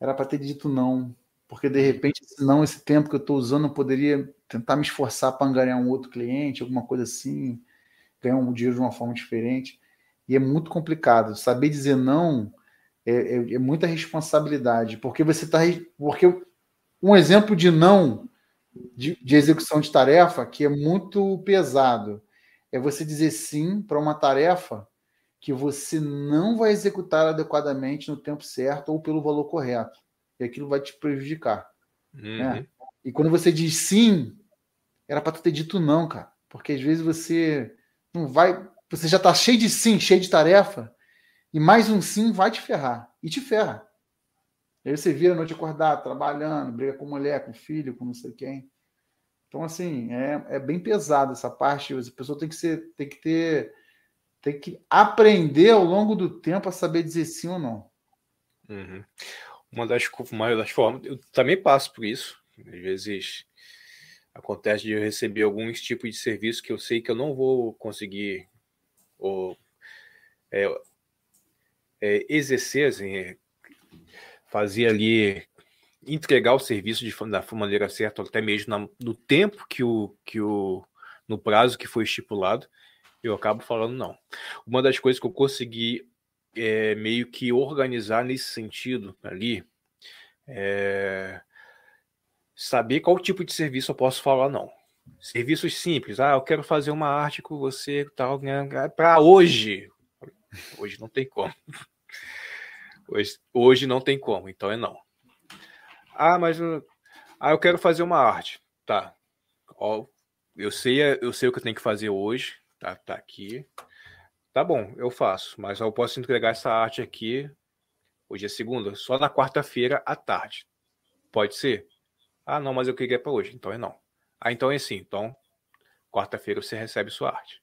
era para ter dito não, porque de repente, não esse tempo que eu estou usando, eu poderia tentar me esforçar para ganhar um outro cliente, alguma coisa assim, ganhar um dinheiro de uma forma diferente. E é muito complicado. Saber dizer não é, é, é muita responsabilidade, porque você está. Porque um exemplo de não de, de execução de tarefa que é muito pesado é você dizer sim para uma tarefa que você não vai executar adequadamente no tempo certo ou pelo valor correto. E aquilo vai te prejudicar. Uhum. Né? E quando você diz sim, era para ter dito não, cara. Porque às vezes você não vai. Você já está cheio de sim, cheio de tarefa, e mais um sim vai te ferrar. E te ferra. E aí você vira a noite acordado, trabalhando, briga com mulher, com filho, com não sei quem. Então, assim, é, é bem pesado essa parte. A pessoa tem que ser, tem que ter, tem que aprender ao longo do tempo a saber dizer sim ou não. Uhum. Uma das, uma das formas, eu também passo por isso. Às vezes acontece de eu receber alguns tipos de serviço que eu sei que eu não vou conseguir ou, é, é, exercer, assim, é, fazer ali entregar o serviço de, da maneira certa, até mesmo na, no tempo que o, que o no prazo que foi estipulado, eu acabo falando não. Uma das coisas que eu consegui é, meio que organizar nesse sentido ali é saber qual tipo de serviço eu posso falar não. Serviços simples, ah, eu quero fazer uma arte com você, tal, né, para hoje. Hoje não tem como. Hoje, hoje não tem como, então é não. Ah, mas ah, eu quero fazer uma arte. Tá. Ó, eu sei, eu sei o que eu tenho que fazer hoje. Tá, tá aqui. Tá bom, eu faço, mas eu posso entregar essa arte aqui. Hoje é segunda, só na quarta-feira à tarde. Pode ser? Ah, não, mas eu queria para hoje, então é não. Ah, então é sim. Então, quarta-feira você recebe sua arte.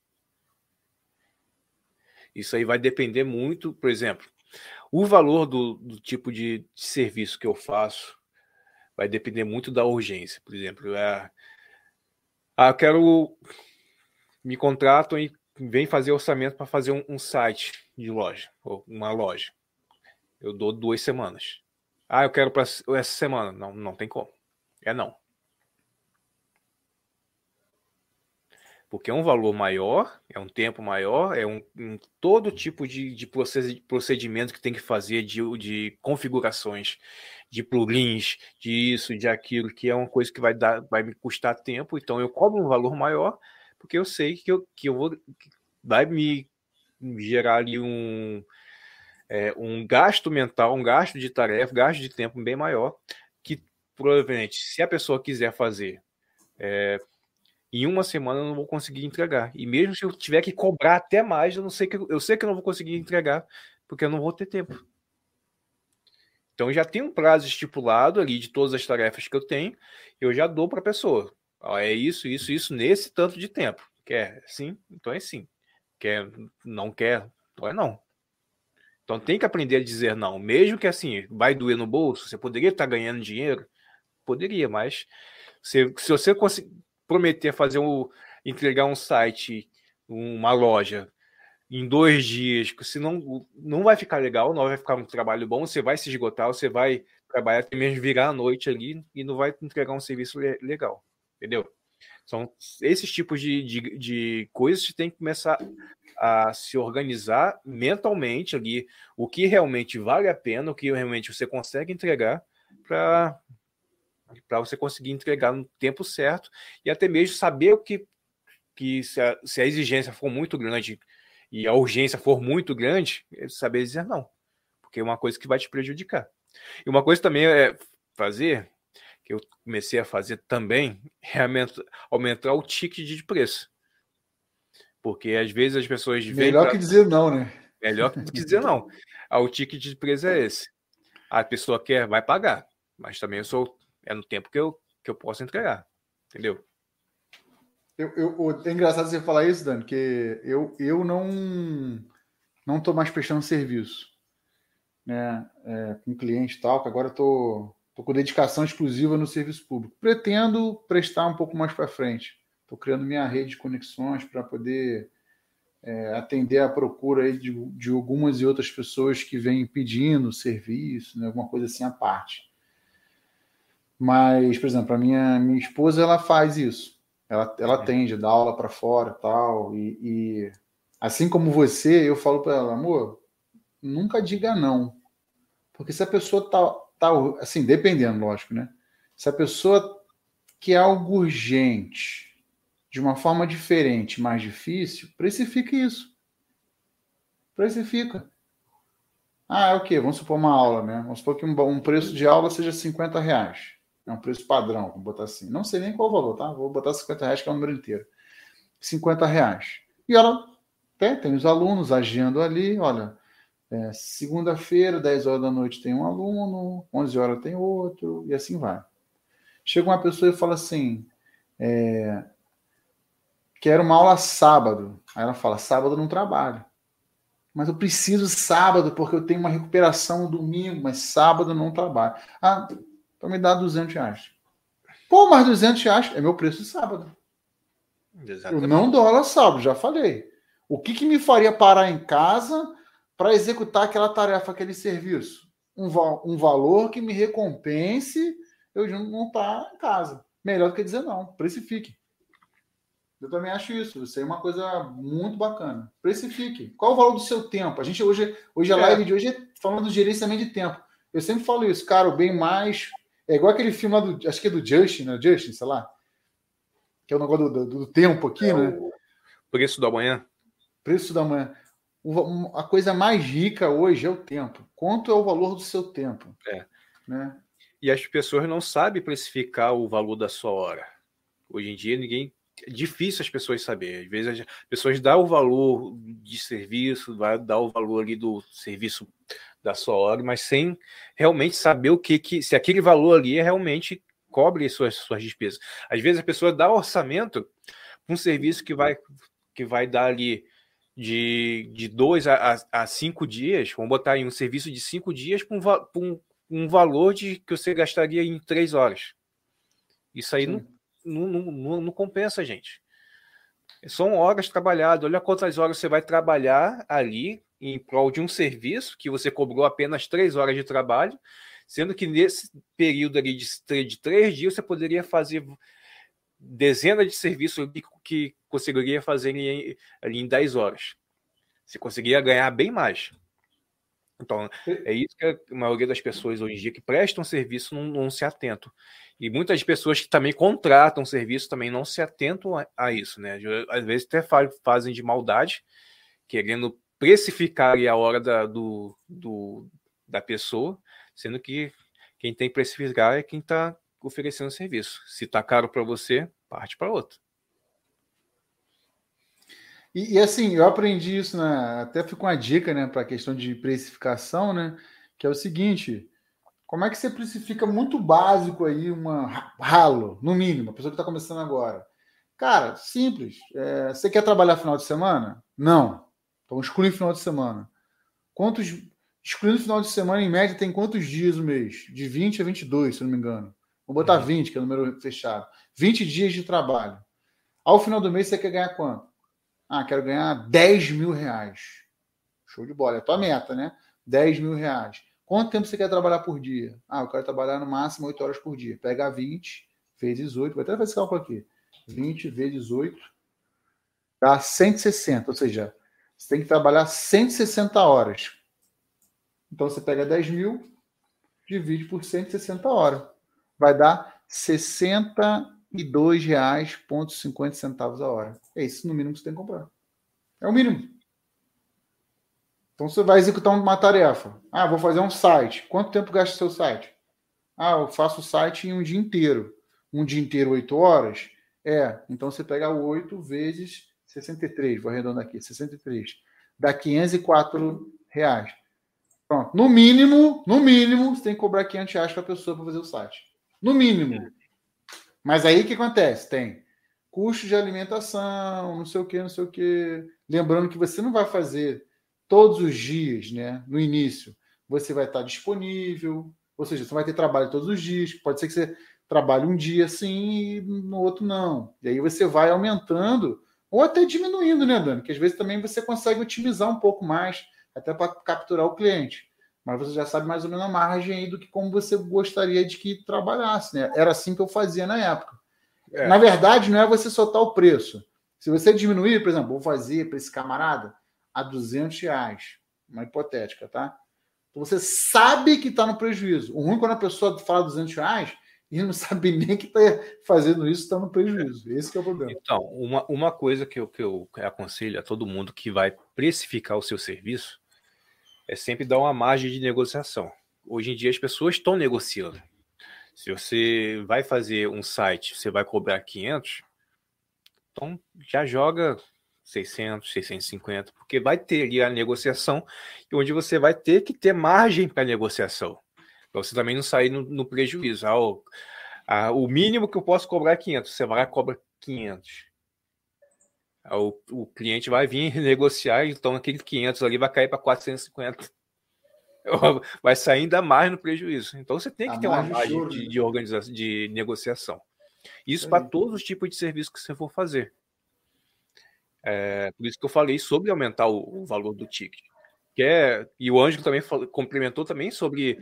Isso aí vai depender muito, por exemplo, o valor do, do tipo de, de, serviço que eu faço vai depender muito da urgência. Por exemplo, é, ah, eu quero me contrato e vem fazer orçamento para fazer um, um, site de loja, ou uma loja. Eu dou duas semanas. Ah, eu quero para essa semana. Não, não tem como. É não. Porque é um valor maior, é um tempo maior, é um, um todo tipo de, de procedimento que tem que fazer de, de configurações, de plugins, disso, de aquilo, que é uma coisa que vai dar, vai me custar tempo, então eu cobro um valor maior, porque eu sei que eu, que eu vou que vai me gerar ali um, é, um gasto mental, um gasto de tarefa, gasto de tempo bem maior, que provavelmente, se a pessoa quiser fazer é, em uma semana eu não vou conseguir entregar. E mesmo se eu tiver que cobrar até mais, eu não sei que eu sei que eu não vou conseguir entregar, porque eu não vou ter tempo. Então já tem um prazo estipulado ali de todas as tarefas que eu tenho, eu já dou para a pessoa. Ó, é isso, isso, isso nesse tanto de tempo. Quer sim? Então é sim. Quer, não quer? Então é não. Então tem que aprender a dizer não, mesmo que assim, vai doer no bolso, você poderia estar ganhando dinheiro, poderia, mas se, se você conseguir prometer fazer um, entregar um site, uma loja em dois dias, se não, não vai ficar legal, não vai ficar um trabalho bom, você vai se esgotar, você vai trabalhar até mesmo virar a noite ali e não vai entregar um serviço legal, entendeu? São esses tipos de, de, de coisas que tem que começar a se organizar mentalmente ali, o que realmente vale a pena, o que realmente você consegue entregar para para você conseguir entregar no tempo certo e até mesmo saber o que, que se, a, se a exigência for muito grande e a urgência for muito grande, é saber dizer não, porque é uma coisa que vai te prejudicar. E uma coisa também é fazer, que eu comecei a fazer também, é aumentar o ticket de preço. Porque às vezes as pessoas Melhor pra... que dizer não, né? Melhor que dizer não. Ah, o ticket de preço é esse. A pessoa quer, vai pagar. Mas também eu sou é no tempo que eu, que eu posso entregar. Entendeu? Eu, eu, é engraçado você falar isso, Dani, porque eu, eu não não estou mais prestando serviço né, é, com cliente e tal, que agora estou tô, tô com dedicação exclusiva no serviço público. Pretendo prestar um pouco mais para frente. Estou criando minha rede de conexões para poder é, atender a procura de, de algumas e outras pessoas que vêm pedindo serviço, né, alguma coisa assim à parte. Mas, por exemplo, a minha, minha esposa ela faz isso. Ela, ela atende, dá aula para fora tal, e, e assim como você, eu falo para ela, amor, nunca diga não. Porque se a pessoa tá, tá assim, dependendo, lógico, né? Se a pessoa quer algo urgente, de uma forma diferente, mais difícil, precifica isso. Precifica. Ah, é o quê? Vamos supor uma aula, né? Vamos supor que um, um preço de aula seja 50 reais. É um preço padrão, vou botar assim. Não sei nem qual o valor, tá? Vou botar 50 reais, que é o número inteiro. 50 reais. E ela tem, tem os alunos agindo ali, olha, É, Segunda-feira, 10 horas da noite, tem um aluno, 11 horas tem outro, e assim vai. Chega uma pessoa e fala assim: é, quero uma aula sábado. Aí ela fala: sábado não trabalho. Mas eu preciso sábado porque eu tenho uma recuperação domingo, mas sábado não trabalho. Ah, então me dá 200 reais. Pô, mas 200 reais é meu preço de sábado. Exatamente. Eu não dou aula sábado, já falei. O que, que me faria parar em casa para executar aquela tarefa, aquele serviço? Um, um valor que me recompense eu não estar tá em casa. Melhor do que dizer não. Precifique. Eu também acho isso. Isso é uma coisa muito bacana. Precifique. Qual o valor do seu tempo? A gente hoje, hoje a é. live de hoje é falando do gerenciamento de tempo. Eu sempre falo isso, cara, o bem mais. É igual aquele filme lá do. Acho que é do Justin, né? Justin, sei lá. Que é o negócio do, do, do tempo aqui, é né? Preço da manhã. Preço da manhã. A coisa mais rica hoje é o tempo. Quanto é o valor do seu tempo? É. Né? E as pessoas não sabem precificar o valor da sua hora. Hoje em dia, ninguém é difícil as pessoas saberem. Às vezes as pessoas dão o valor de serviço, vai dar o valor ali do serviço da sua hora, mas sem realmente saber o que, que se aquele valor ali é realmente cobre suas, suas despesas. Às vezes a pessoa dá orçamento para um serviço que vai, que vai dar ali de, de dois a, a, a cinco dias, vamos botar em um serviço de cinco dias para um, um, um valor de que você gastaria em três horas. Isso aí não, não, não, não compensa, gente. São horas trabalhadas. Olha quantas horas você vai trabalhar ali em prol de um serviço que você cobrou apenas três horas de trabalho, sendo que nesse período ali de, de três dias você poderia fazer dezenas de serviços que conseguiria fazer em, ali em dez horas. Você conseguiria ganhar bem mais. Então, é isso que a maioria das pessoas hoje em dia que prestam serviço não, não se atentam. E muitas pessoas que também contratam serviço também não se atentam a, a isso, né? Às vezes até fazem de maldade, querendo precificar a hora da, do, do, da pessoa, sendo que quem tem que precificar é quem está oferecendo serviço. Se está caro para você, parte para outro. E, e, assim, eu aprendi isso, né? Até ficou uma dica, né, para a questão de precificação, né? Que é o seguinte: como é que você precifica muito básico aí, uma ralo, no mínimo, a pessoa que está começando agora? Cara, simples. É, você quer trabalhar final de semana? Não. Então exclui final de semana. Quantos. Excluindo final de semana, em média, tem quantos dias no mês? De 20 a 22, se não me engano. Vou botar 20, uhum. que é o número fechado. 20 dias de trabalho. Ao final do mês, você quer ganhar quanto? Ah, quero ganhar 10 mil reais. Show de bola. É a tua meta, né? 10 mil reais. Quanto tempo você quer trabalhar por dia? Ah, eu quero trabalhar no máximo 8 horas por dia. Pega 20 vezes 8. Vou até fazer esse cálculo aqui. 20 vezes 8 dá 160. Ou seja, você tem que trabalhar 160 horas. Então você pega 10 mil, divide por 160 horas. Vai dar R$ 62,50 a hora. É isso no mínimo que você tem que comprar. É o mínimo. Então você vai executar uma tarefa. Ah, vou fazer um site. Quanto tempo gasta o seu site? Ah, eu faço o site em um dia inteiro. Um dia inteiro, 8 horas? É. Então você pega 8 vezes 63. Vou arredondar aqui. 63. Dá 504 reais. Pronto. No mínimo, no mínimo, você tem que cobrar 500 reais para a pessoa para fazer o site. No mínimo. Mas aí o que acontece? Tem custo de alimentação, não sei o que, não sei o que. Lembrando que você não vai fazer todos os dias, né? No início, você vai estar disponível, ou seja, você vai ter trabalho todos os dias. Pode ser que você trabalhe um dia sim e no outro não. E aí você vai aumentando ou até diminuindo, né, Dani? Que às vezes também você consegue otimizar um pouco mais, até para capturar o cliente. Mas você já sabe mais ou menos a margem aí do que como você gostaria de que trabalhasse, né? Era assim que eu fazia na época. É. Na verdade, não é você soltar o preço. Se você diminuir, por exemplo, vou fazer para esse camarada a 200 reais, uma hipotética, tá? Então você sabe que está no prejuízo. O ruim é quando a pessoa fala 200 reais e não sabe nem que está fazendo isso, está no prejuízo. Esse é o problema. Então, uma, uma coisa que eu, que eu aconselho a todo mundo que vai precificar o seu serviço é sempre dar uma margem de negociação. Hoje em dia as pessoas estão negociando. Se você vai fazer um site, você vai cobrar 500, então já joga 600, 650, porque vai ter ali a negociação, onde você vai ter que ter margem para negociação, para você também não sair no, no prejuízo. Ah, o, ah, o mínimo que eu posso cobrar é 500, você vai lá e cobra 500. Ah, o, o cliente vai vir negociar, então aquele 500 ali vai cair para 450. Vai sair ainda mais no prejuízo. Então você tem que a ter uma margem de, né? de, organização, de negociação. Isso para todos os tipos de serviço que você for fazer. É, por isso que eu falei sobre aumentar o, o valor do ticket. Que é, e o Ângelo também falou, complementou também sobre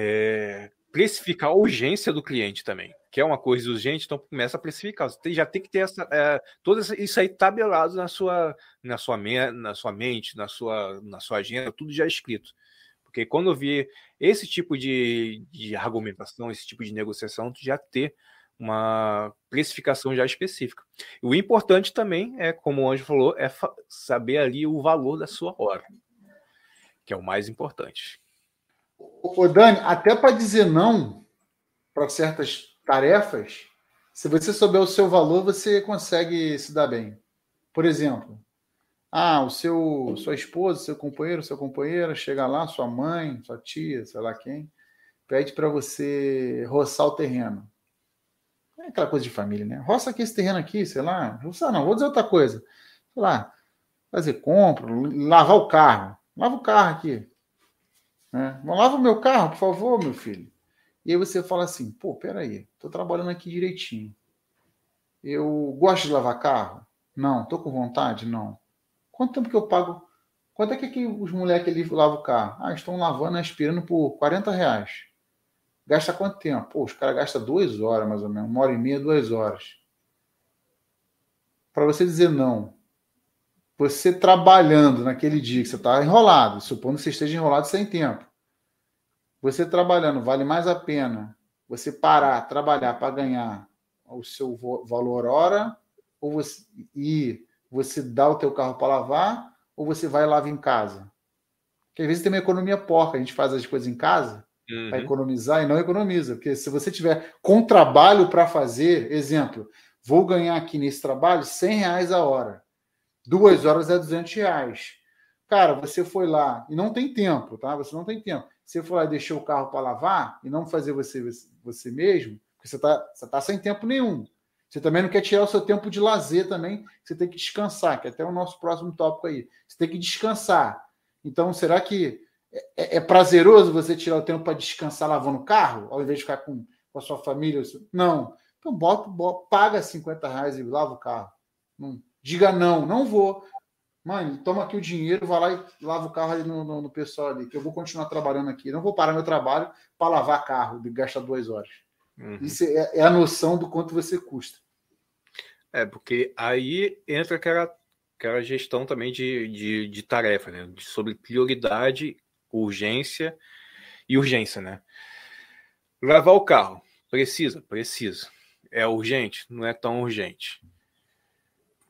é, precificar a urgência do cliente também, que é uma coisa urgente, então começa a precificar. Você já tem que ter essa, é, todo isso aí tabelado na sua, na sua, na sua mente, na sua, na sua agenda, tudo já escrito. Porque quando eu vi esse tipo de, de argumentação, esse tipo de negociação, tu já ter uma precificação já específica. O importante também é, como o Anjo falou, é saber ali o valor da sua hora, que é o mais importante. Ô, Dani, até para dizer não para certas tarefas, se você souber o seu valor, você consegue se dar bem. Por exemplo, ah, o seu, sua esposa, seu companheiro, sua companheira, chega lá, sua mãe, sua tia, sei lá quem, pede para você roçar o terreno. É aquela coisa de família, né? Roça aqui esse terreno aqui, sei lá. Não, vou dizer outra coisa. Sei lá, fazer compra, lavar o carro. Lava o carro aqui. Né? Lava o meu carro, por favor, meu filho. E aí você fala assim, pô, peraí, tô trabalhando aqui direitinho. Eu gosto de lavar carro? Não. Tô com vontade? Não. Quanto tempo que eu pago? Quanto é que, que os moleques ali lavam o carro? Ah, estão lavando, aspirando por 40 reais. Gasta quanto tempo? Pô, os caras gastam duas horas, mais ou menos, uma hora e meia, duas horas. Para você dizer não, você trabalhando naquele dia que você está enrolado, supondo que você esteja enrolado sem tempo, você trabalhando, vale mais a pena você parar, trabalhar para ganhar o seu valor hora, ou você e você dá o teu carro para lavar, ou você vai e lava em casa? Porque às vezes tem uma economia porca, a gente faz as coisas em casa, uhum. para economizar e não economiza. Porque se você tiver com trabalho para fazer, exemplo, vou ganhar aqui nesse trabalho 100 reais a hora. Duas horas é 200 reais. Cara, você foi lá e não tem tempo, tá? Você não tem tempo. Você foi lá e deixou o carro para lavar e não fazer você, você mesmo, porque você está você tá sem tempo nenhum. Você também não quer tirar o seu tempo de lazer também, você tem que descansar, que é até o nosso próximo tópico aí. Você tem que descansar. Então, será que é, é prazeroso você tirar o tempo para descansar lavando o carro, ao invés de ficar com, com a sua família? Não. Então bota, bota, paga 50 reais e lava o carro. Não, diga não, não vou. Mãe, toma aqui o dinheiro, vai lá e lava o carro ali no, no, no, pessoal ali, que eu vou continuar trabalhando aqui. Não vou parar meu trabalho para lavar carro, de gastar duas horas. Uhum. Isso é, é, a noção do quanto você custa. É, porque aí entra aquela, aquela gestão também de, de, de tarefa, né? sobre prioridade urgência e urgência, né? Lavar o carro. Precisa? Precisa. É urgente? Não é tão urgente.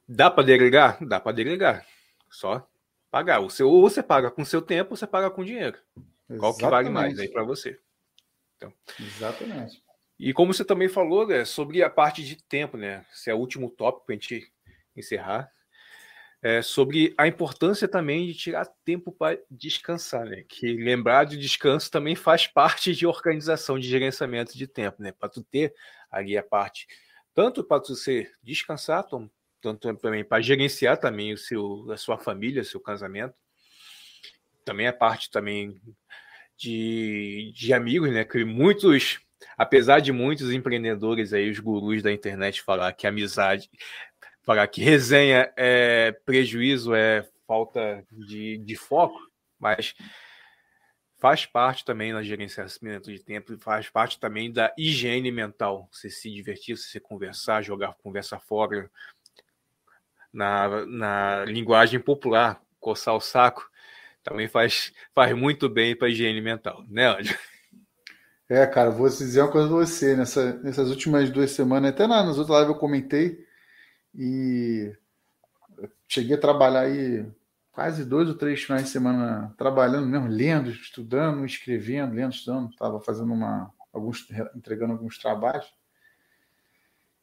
Dá para delegar? Dá para delegar. Só pagar. O seu, ou você paga com seu tempo, ou você paga com dinheiro. Exatamente. Qual que vale mais aí para você? Então, Exatamente. E como você também falou, né, sobre a parte de tempo, né? Esse é o último tópico para a gente encerrar é, sobre a importância também de tirar tempo para descansar, né? Que lembrar de descanso também faz parte de organização de gerenciamento de tempo, né? Para tu ter ali a parte tanto para você descansar, tanto também para gerenciar também o seu a sua família, seu casamento. Também a parte também de, de amigos, né? Que muitos apesar de muitos empreendedores aí, os gurus da internet falar que amizade falar que resenha é prejuízo, é falta de, de foco, mas faz parte também do gerenciamento de tempo, faz parte também da higiene mental. Você se divertir, você conversar, jogar conversa fora, na, na linguagem popular, coçar o saco, também faz, faz muito bem para a higiene mental, né, André? É, cara, vou dizer uma coisa pra você. Nessa, nessas últimas duas semanas, até nas outras lives eu comentei, e cheguei a trabalhar aí quase dois ou três finais de semana trabalhando mesmo, lendo, estudando, escrevendo, lendo, estudando. Estava fazendo uma, alguns, entregando alguns trabalhos.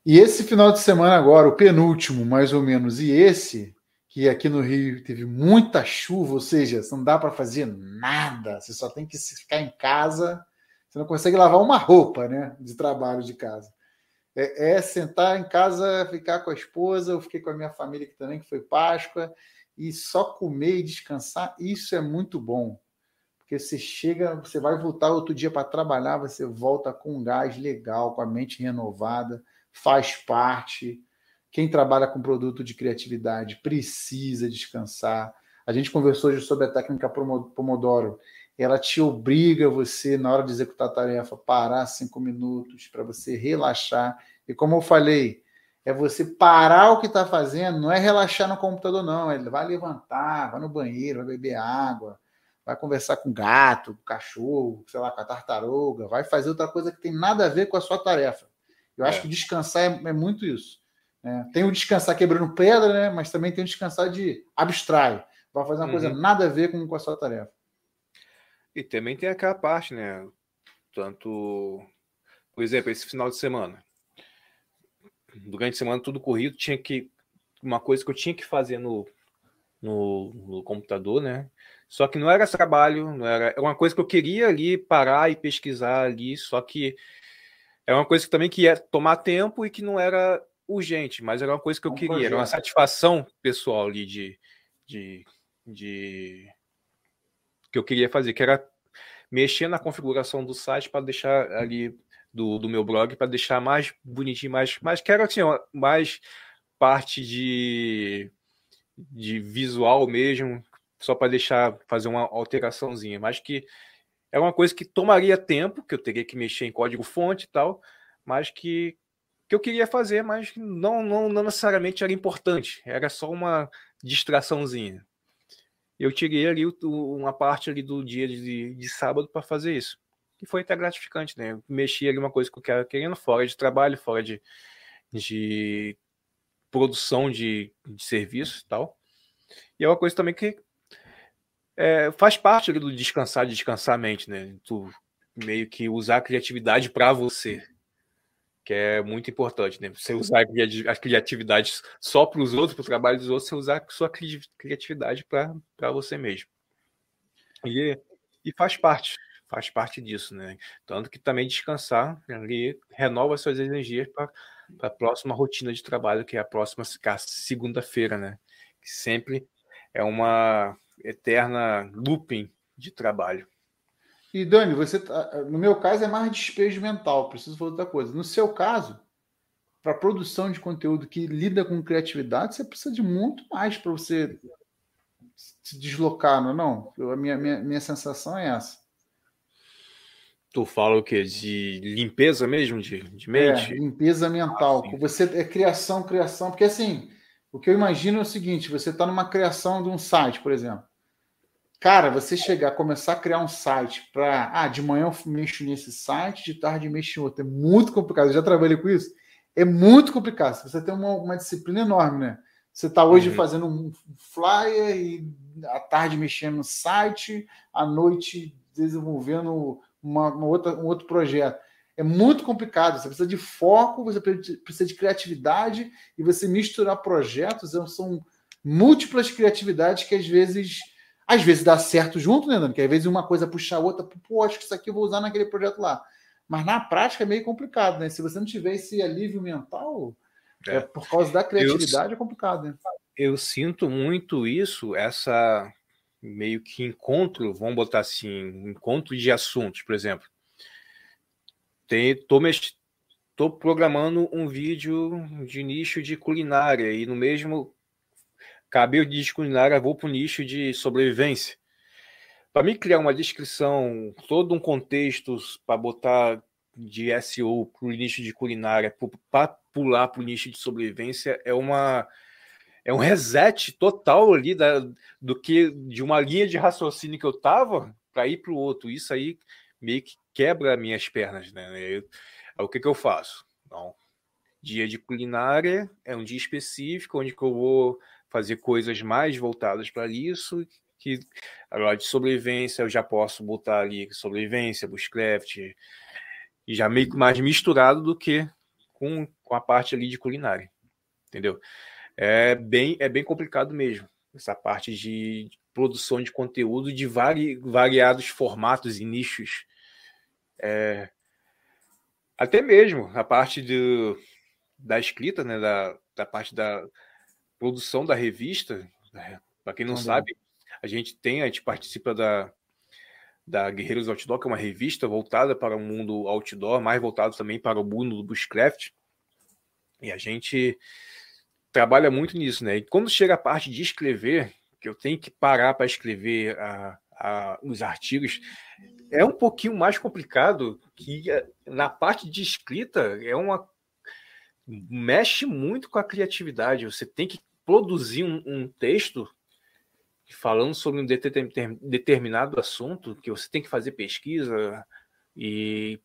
E esse final de semana agora, o penúltimo, mais ou menos, e esse, que aqui no Rio teve muita chuva, ou seja, não dá para fazer nada, você só tem que ficar em casa, você não consegue lavar uma roupa, né, de trabalho de casa. É, é sentar em casa, ficar com a esposa, eu fiquei com a minha família aqui também, que foi Páscoa, e só comer e descansar, isso é muito bom. Porque você chega, você vai voltar outro dia para trabalhar, você volta com um gás legal, com a mente renovada, faz parte. Quem trabalha com produto de criatividade precisa descansar. A gente conversou hoje sobre a técnica Pomodoro. Ela te obriga você, na hora de executar a tarefa, parar cinco minutos para você relaxar. E como eu falei, é você parar o que está fazendo, não é relaxar no computador, não. Ele vai levantar, vai no banheiro, vai beber água, vai conversar com gato, com cachorro, sei lá, com a tartaruga, vai fazer outra coisa que tem nada a ver com a sua tarefa. Eu acho é. que descansar é, é muito isso. Né? Tem o descansar quebrando pedra, né? mas também tem o descansar de abstrai. Vai fazer uma uhum. coisa nada a ver com, com a sua tarefa. E também tem aquela parte, né? Tanto, por exemplo, esse final de semana durante a semana tudo corrido, tinha que uma coisa que eu tinha que fazer no, no, no, computador, né? Só que não era trabalho, não era, era uma coisa que eu queria ali parar e pesquisar ali, só que é uma coisa que também que ia tomar tempo e que não era urgente, mas era uma coisa que eu um queria, projeto. era uma satisfação pessoal ali de, de, de que eu queria fazer, que era mexer na configuração do site para deixar ali do, do meu blog para deixar mais bonitinho, mais, mais quero assim, mais parte de, de visual mesmo, só para deixar fazer uma alteraçãozinha, mas que é uma coisa que tomaria tempo, que eu teria que mexer em código fonte e tal, mas que, que eu queria fazer, mas não, não, não necessariamente era importante, era só uma distraçãozinha. Eu tirei ali uma parte ali do dia de, de sábado para fazer isso que foi até gratificante, né? Mexi ali uma coisa que eu quero querendo, fora de trabalho, fora de, de produção de, de serviço e tal. E é uma coisa também que é, faz parte do descansar, de descansar a mente, né? Tu meio que usar a criatividade para você, que é muito importante, né? Você usar a criatividade só para os outros, para o trabalho dos outros, você usar a sua criatividade para você mesmo. E, e faz parte faz parte disso, né? Tanto que também descansar ali renova suas energias para a próxima rotina de trabalho, que é a próxima segunda-feira, né? Que sempre é uma eterna looping de trabalho. E Dani, você tá, no meu caso é mais despejo mental, preciso falar outra coisa. No seu caso, para produção de conteúdo que lida com criatividade, você precisa de muito mais para você se deslocar, não é não? Eu, a minha, minha, minha sensação é essa. Tu fala o quê? De limpeza mesmo, de, de mente? É, limpeza mental. Ah, você é criação, criação, porque assim, o que eu imagino é o seguinte: você está numa criação de um site, por exemplo. Cara, você chegar, começar a criar um site para. Ah, de manhã eu mexo nesse site, de tarde eu mexo em outro. É muito complicado. Eu já trabalhei com isso. É muito complicado. Você tem uma, uma disciplina enorme, né? Você está hoje uhum. fazendo um flyer e à tarde mexendo no site, à noite desenvolvendo uma, uma outra, um outro projeto. É muito complicado. Você precisa de foco, você precisa de criatividade e você misturar projetos é são múltiplas criatividades que às vezes às vezes dá certo junto, né, Dani? Que às vezes uma coisa puxa a outra, pô, acho que isso aqui eu vou usar naquele projeto lá. Mas na prática é meio complicado, né? Se você não tiver esse alívio mental, é, é por causa da criatividade, eu, é complicado, né? Eu sinto muito isso, essa meio que encontro, vamos botar assim, encontro de assuntos, por exemplo. Tem, tô, mex, tô programando um vídeo de nicho de culinária e no mesmo nicho de culinária, vou para o nicho de sobrevivência. Para mim criar uma descrição, todo um contexto para botar de SEO para o nicho de culinária, para pular para o nicho de sobrevivência, é uma é um reset total ali da, do que de uma linha de raciocínio que eu tava para ir para o outro. Isso aí meio que quebra minhas pernas, né? Eu, o que, que eu faço? Então, dia de culinária é um dia específico onde eu vou fazer coisas mais voltadas para isso. Que agora de sobrevivência eu já posso botar ali sobrevivência, bushcraft, e já meio mais misturado do que com, com a parte ali de culinária, entendeu? é bem, é bem complicado mesmo. Essa parte de produção de conteúdo de vari, variados formatos e nichos. É, até mesmo a parte do, da escrita, né, da, da parte da produção da revista. Né, Para quem não sabe, a gente tem, a gente participa da, da Guerreiros Outdoor, que é uma revista voltada para o mundo outdoor, mais voltado também para o mundo do bushcraft. E a gente trabalha muito nisso, né? E quando chega a parte de escrever, que eu tenho que parar para escrever a, a, os artigos, é um pouquinho mais complicado que eh, na parte de escrita é uma mexe muito com a criatividade. Você tem que produzir um, um texto falando sobre um determinado assunto que você tem que fazer pesquisa e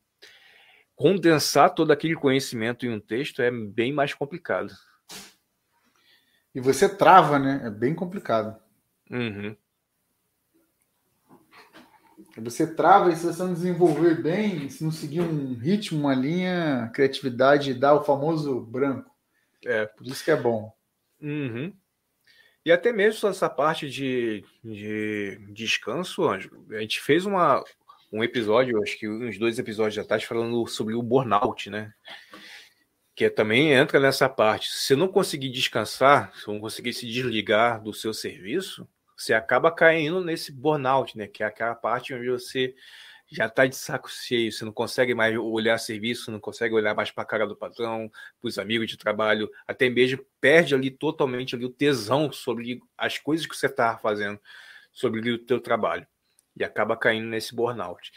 condensar todo aquele conhecimento em um texto é bem mais complicado. E você trava, né? É bem complicado. Uhum. Você trava e se você não desenvolver bem, se não seguir um ritmo, uma linha, a criatividade dá o famoso branco. É. Por isso que é bom. Uhum. E até mesmo essa parte de, de descanso, Anjo. A gente fez uma, um episódio, acho que uns dois episódios atrás, falando sobre o burnout, né? que também entra nessa parte. Se não conseguir descansar, se não conseguir se desligar do seu serviço, você acaba caindo nesse burnout, né? Que é aquela parte onde você já está de saco cheio, você não consegue mais olhar serviço, não consegue olhar mais para a cara do patrão, para os amigos de trabalho, até mesmo perde ali totalmente ali o tesão sobre as coisas que você está fazendo, sobre o teu trabalho, e acaba caindo nesse burnout.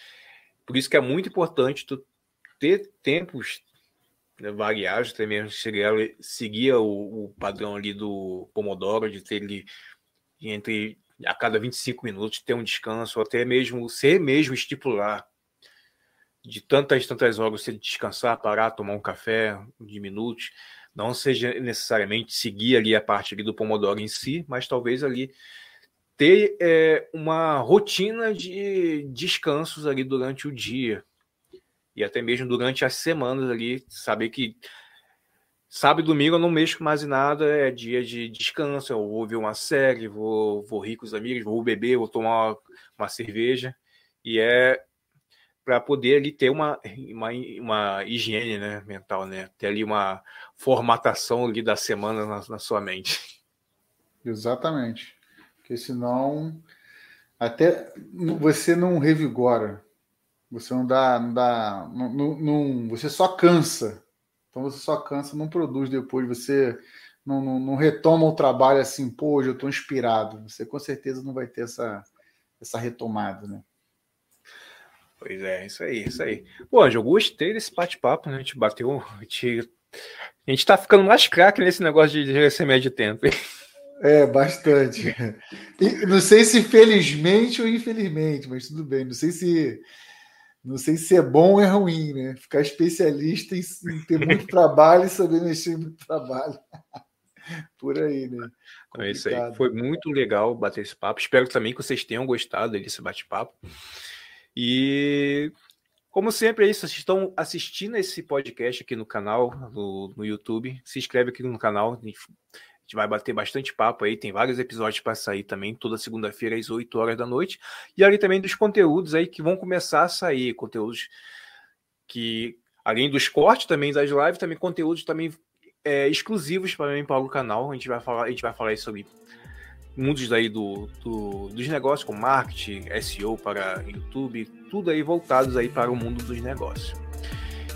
Por isso que é muito importante tu ter tempos né, variáveis, até mesmo seguia o, o, padrão ali do Pomodoro, de ter ele entre a cada 25 minutos ter um descanso, até mesmo ser mesmo estipular de tantas tantas horas você descansar, parar, tomar um café de minutos, não seja necessariamente seguir ali a parte ali do Pomodoro em si, mas talvez ali ter é, uma rotina de descansos ali durante o dia, e até mesmo durante as semanas ali, saber que sábado e domingo eu não mexo mais em nada, é dia de descanso, eu vou ver uma série, vou, vou rir com os amigos, vou beber, vou tomar uma, uma cerveja, e é para poder ali ter uma, uma, uma higiene né, mental, né? Ter ali uma formatação ali da semana na, na sua mente. Exatamente. Porque senão até você não revigora. Você não dá, não dá, não, não, você só cansa. Então você só cansa, não produz depois, você não, não, não retoma o trabalho assim, pô, hoje eu estou inspirado. Você com certeza não vai ter essa, essa retomada, né? Pois é, isso aí, isso aí. Pô, eu gostei desse bate-papo, né? A gente bateu. A gente, a gente tá ficando mais craque nesse negócio de gerenciamento de tempo. É, bastante. E não sei se felizmente ou infelizmente, mas tudo bem. Não sei se não sei se é bom ou é ruim, né? Ficar especialista em, ter muito trabalho e saber mexer muito trabalho. Por aí, né? Complicado. É isso aí. Foi muito legal bater esse papo. Espero também que vocês tenham gostado desse bate-papo. E, como sempre, é isso. Vocês estão assistindo esse podcast aqui no canal, no, no YouTube. Se inscreve aqui no canal gente vai bater bastante papo aí, tem vários episódios para sair também, toda segunda-feira às 8 horas da noite. E ali também dos conteúdos aí que vão começar a sair, conteúdos que, além dos cortes também das lives, também conteúdos também é, exclusivos para mim para o canal. A gente vai falar, a gente vai falar sobre mundos aí do, do, dos negócios, como marketing, SEO para YouTube, tudo aí voltados aí para o mundo dos negócios.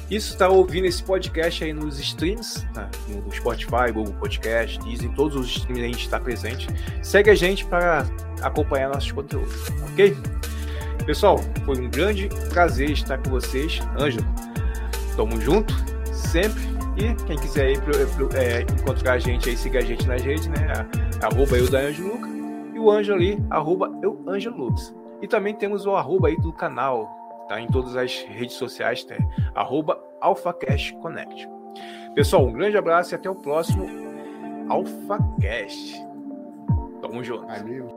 Isso está ouvindo esse podcast aí nos streams, tá? no Spotify, Google Podcast, Disney, todos os streams a gente está presente. Segue a gente para acompanhar nossos conteúdos, ok? Pessoal, foi um grande prazer estar com vocês. Ângelo, tamo junto, sempre. E quem quiser aí, é, encontrar a gente aí, siga a gente nas redes, né? Arroba eu da Ângelo Luca e o Ângelo ali, arroba eu Ângelo Lux. E também temos o arroba aí do canal, tá? Em todas as redes sociais, tá? arroba AlphaCast Pessoal, um grande abraço e até o próximo AlphaCast. Tamo junto. Valeu.